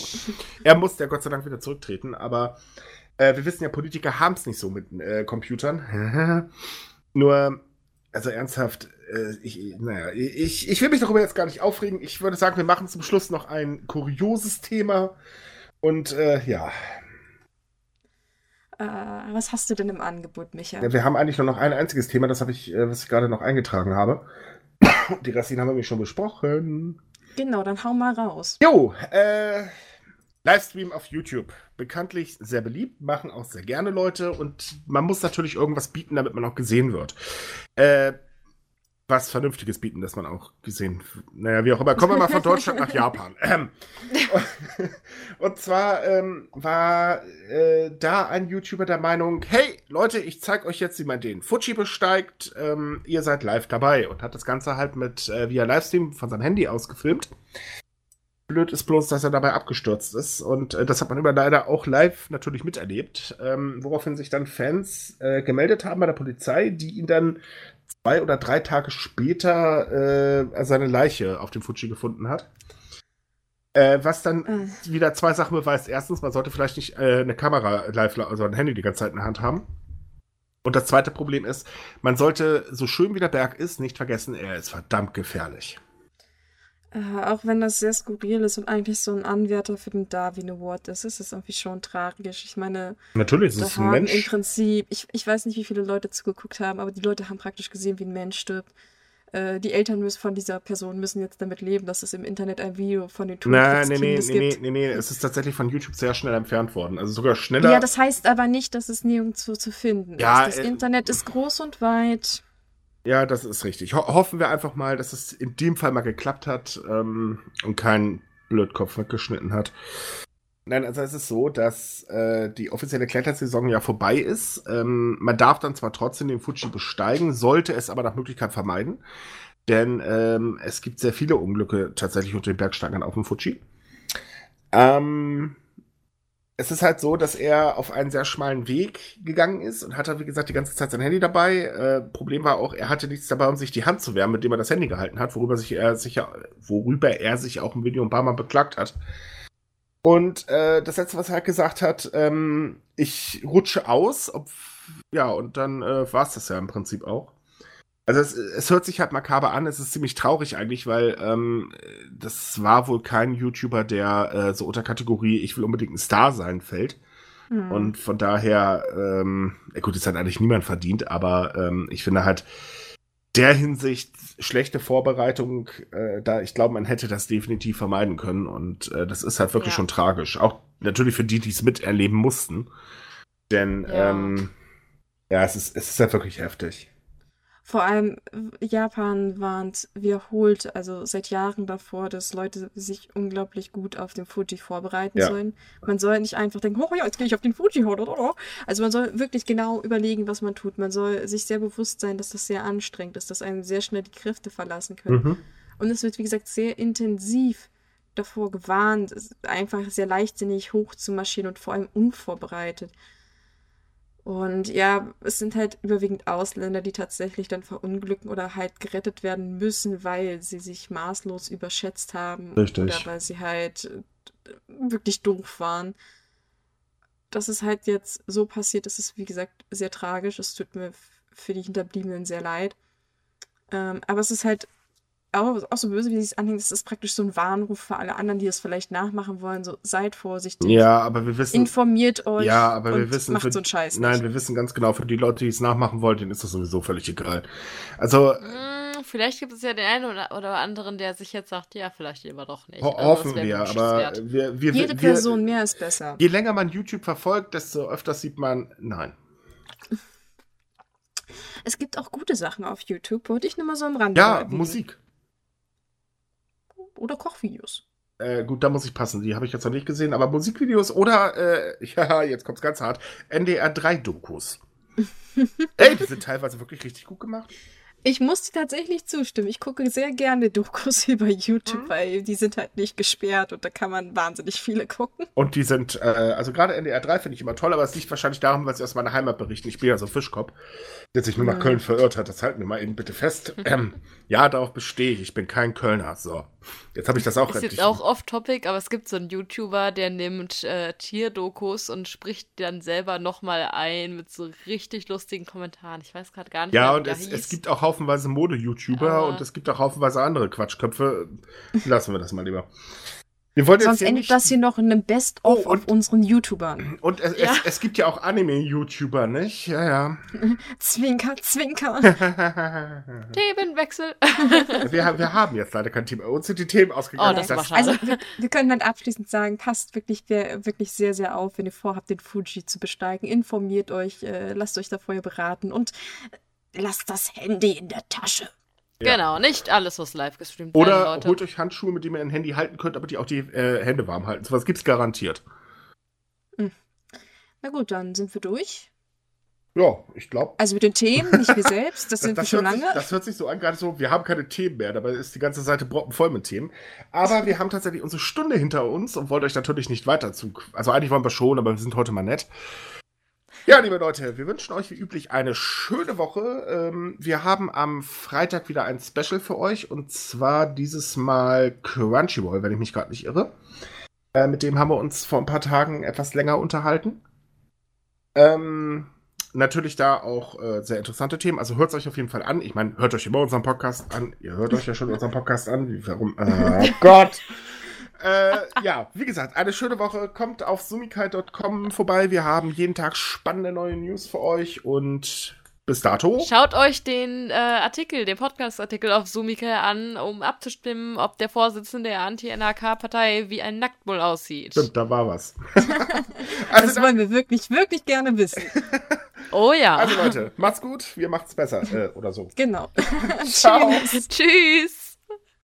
Er musste ja Gott sei Dank wieder zurücktreten, aber äh, wir wissen ja, Politiker haben es nicht so mit äh, Computern. Nur, also ernsthaft, äh, ich, naja, ich, ich will mich darüber jetzt gar nicht aufregen. Ich würde sagen, wir machen zum Schluss noch ein kurioses Thema. Und äh, ja. Äh, was hast du denn im Angebot, Micha? Ja, wir haben eigentlich nur noch ein einziges Thema, das habe ich, äh, was ich gerade noch eingetragen habe. Die Restlichen haben wir schon besprochen. Genau, dann hau mal raus. Jo, äh, Livestream auf YouTube. Bekanntlich sehr beliebt, machen auch sehr gerne Leute und man muss natürlich irgendwas bieten, damit man auch gesehen wird. Äh, was Vernünftiges bieten, dass man auch gesehen. Naja, wie auch immer. Kommen wir mal von Deutschland nach Japan. Ähm, und zwar ähm, war äh, da ein YouTuber der Meinung, hey Leute, ich zeig euch jetzt, wie man den Fuji besteigt. Ähm, ihr seid live dabei und hat das Ganze halt mit äh, via Livestream von seinem Handy aus gefilmt. Blöd ist bloß, dass er dabei abgestürzt ist. Und äh, das hat man immer leider auch live natürlich miterlebt. Ähm, woraufhin sich dann Fans äh, gemeldet haben bei der Polizei, die ihn dann zwei oder drei Tage später äh, seine Leiche auf dem Fuji gefunden hat. Äh, was dann äh. wieder zwei Sachen beweist. Erstens, man sollte vielleicht nicht äh, eine Kamera live, also ein Handy die ganze Zeit in der Hand haben. Und das zweite Problem ist, man sollte, so schön wie der Berg ist, nicht vergessen, er ist verdammt gefährlich. Äh, auch wenn das sehr skurril ist und eigentlich so ein Anwärter für den Darwin Award ist, ist es irgendwie schon tragisch. Ich meine, natürlich ist es ein Mensch. Im Prinzip, ich, ich weiß nicht, wie viele Leute zugeguckt haben, aber die Leute haben praktisch gesehen, wie ein Mensch stirbt. Äh, die Eltern müssen von dieser Person müssen jetzt damit leben, dass es im Internet ein Video von den Nein, nee, nee, nee, nee, nee, nee, es ist tatsächlich von YouTube sehr schnell entfernt worden. Also sogar schneller. Ja, das heißt aber nicht, dass es nirgendwo zu finden ja, ist. Das äh, Internet ist groß und weit. Ja, das ist richtig. Ho hoffen wir einfach mal, dass es in dem Fall mal geklappt hat ähm, und kein Blödkopf weggeschnitten hat. Nein, also es ist so, dass äh, die offizielle Klettersaison ja vorbei ist. Ähm, man darf dann zwar trotzdem den Fuji besteigen, sollte es aber nach Möglichkeit vermeiden. Denn ähm, es gibt sehr viele Unglücke tatsächlich unter den Bergsteigern auf dem Fuji. Ähm, es ist halt so, dass er auf einen sehr schmalen Weg gegangen ist und hatte, wie gesagt, die ganze Zeit sein Handy dabei. Äh, Problem war auch, er hatte nichts dabei, um sich die Hand zu wärmen, mit dem er das Handy gehalten hat, worüber sich er sich worüber er sich auch im Video ein paar Mal beklagt hat. Und äh, das letzte, was er halt gesagt hat, ähm, ich rutsche aus, ob, ja, und dann äh, war es das ja im Prinzip auch. Also es, es hört sich halt makaber an, es ist ziemlich traurig eigentlich, weil ähm, das war wohl kein YouTuber, der äh, so unter Kategorie Ich will unbedingt ein Star sein fällt. Mhm. Und von daher, ähm, gut, das hat eigentlich niemand verdient, aber ähm, ich finde halt der Hinsicht schlechte Vorbereitung, äh, da ich glaube, man hätte das definitiv vermeiden können und äh, das ist halt wirklich ja. schon tragisch. Auch natürlich für die, die es miterleben mussten. Denn ja, ähm, ja es, ist, es ist halt wirklich heftig. Vor allem Japan warnt wiederholt, also seit Jahren davor, dass Leute sich unglaublich gut auf den Fuji vorbereiten ja. sollen. Man soll nicht einfach denken, oh ja, jetzt gehe ich auf den Fuji. Also man soll wirklich genau überlegen, was man tut. Man soll sich sehr bewusst sein, dass das sehr anstrengend ist, dass einen sehr schnell die Kräfte verlassen können. Mhm. Und es wird, wie gesagt, sehr intensiv davor gewarnt, einfach sehr leichtsinnig hoch zu marschieren und vor allem unvorbereitet. Und ja, es sind halt überwiegend Ausländer, die tatsächlich dann verunglücken oder halt gerettet werden müssen, weil sie sich maßlos überschätzt haben. Richtig. Oder weil sie halt wirklich doof waren. Dass es halt jetzt so passiert, das ist wie gesagt sehr tragisch. Es tut mir für die Hinterbliebenen sehr leid. Ähm, aber es ist halt auch, auch so böse, wie sie es anhängt, es ist praktisch so ein Warnruf für alle anderen, die es vielleicht nachmachen wollen. So, seid vorsichtig. Ja, aber wir wissen. Informiert euch. Ja, aber wir wissen. Macht für, so einen Scheiß. Nein, nicht. wir wissen ganz genau, für die Leute, die es nachmachen wollen, denen ist das sowieso völlig egal. Also. Mm, vielleicht gibt es ja den einen oder, oder anderen, der sich jetzt sagt, ja, vielleicht lieber doch nicht. Ho also, hoffen wir, aber wir, wir, Jede wir, Person mehr ist besser. Je länger man YouTube verfolgt, desto öfter sieht man, nein. Es gibt auch gute Sachen auf YouTube, wollte ich nur mal so am Rand Ja, erwähnen. Musik oder Kochvideos. Äh, gut, da muss ich passen. Die habe ich jetzt noch nicht gesehen, aber Musikvideos oder, äh, ja, jetzt kommt's ganz hart, NDR 3 Dokus. Ey, die sind teilweise wirklich richtig gut gemacht. Ich muss dir tatsächlich zustimmen. Ich gucke sehr gerne Dokus über YouTube, Mhm. weil die sind halt nicht gesperrt und da kann man wahnsinnig viele gucken. Und die sind, äh, also gerade NDR 3 finde ich immer toll, aber es liegt wahrscheinlich daran, weil sie aus meiner Heimat berichten. Ich bin ja so Fischkopf, der sich nur nach. Köln verirrt hat. Das halten wir mal eben bitte fest. Ähm, ja, darauf bestehe ich. Ich bin kein Kölner. So, jetzt habe ich das auch Ist jetzt auch off-topic, aber es gibt so einen YouTuber, der nimmt äh, Tierdokus und spricht dann selber nochmal ein mit so richtig lustigen Kommentaren. Ich weiß gerade gar nicht Ja, mehr, und es, es gibt auch haufenweise Mode-YouTuber und es gibt auch haufenweise andere Quatschköpfe. Lassen wir das mal lieber. Wir wollen jetzt Sonst endet nicht. das hier noch in einem Best-of Oh, auf unseren YouTubern. und es, Ja. es, es gibt ja auch Anime-YouTuber, nicht? Ja, ja. Zwinker, zwinker. Themenwechsel. wir, wir haben jetzt leider kein Thema. Uns sind die Themen ausgegangen. Oh, das schade. Also wir, wir können dann abschließend sagen, passt wirklich, wirklich sehr, sehr auf, wenn ihr vorhabt, den Fuji zu besteigen. Informiert euch, äh, lasst euch da vorher beraten und lasst das Handy in der Tasche. Ja. Genau, nicht alles, was live gestreamt werden, Oder Leute. holt euch Handschuhe, mit denen ihr ein Handy halten könnt, damit die auch die äh, Hände warm halten. Sowas gibt's garantiert. Na gut, dann sind wir durch. Ja, ich glaube. Also mit den Themen, nicht wir selbst, das sind wir schon lange. Sich, das hört sich so an, gerade so, wir haben keine Themen mehr, dabei ist die ganze Seite voll mit Themen. Aber wir haben tatsächlich unsere Stunde hinter uns und wollen euch natürlich nicht weiter zu. Also eigentlich wollen wir schon, aber wir sind heute mal nett. Ja, liebe Leute, wir wünschen euch wie üblich eine schöne Woche. Ähm, wir haben am Freitag wieder ein Special für euch und zwar dieses Mal Crunchyroll, wenn ich mich gerade nicht irre. Äh, mit dem haben wir uns vor ein paar Tagen etwas länger unterhalten. Ähm, natürlich da auch äh, sehr interessante Themen. Also hört es euch auf jeden Fall an. Ich meine, hört euch immer unseren Podcast an. Ihr hört euch ja schon unseren Podcast an. Warum? Oh Gott! Äh, ja, wie gesagt, eine schöne Woche. Kommt auf sumikai.com vorbei. Wir haben jeden Tag spannende neue News für euch und bis dato. Schaut euch den äh, Artikel, den Podcast-Artikel auf Sumike an, um abzustimmen, ob der Vorsitzende der Anti-NRK-Partei wie ein Nacktmull aussieht. Stimmt, da war was. Das also, dann, wollen wir wirklich, wirklich gerne wissen. Oh ja. also Leute, macht's gut. Wir macht's besser. Äh, oder so. Genau. Ciao. Tschüss. Tschüss.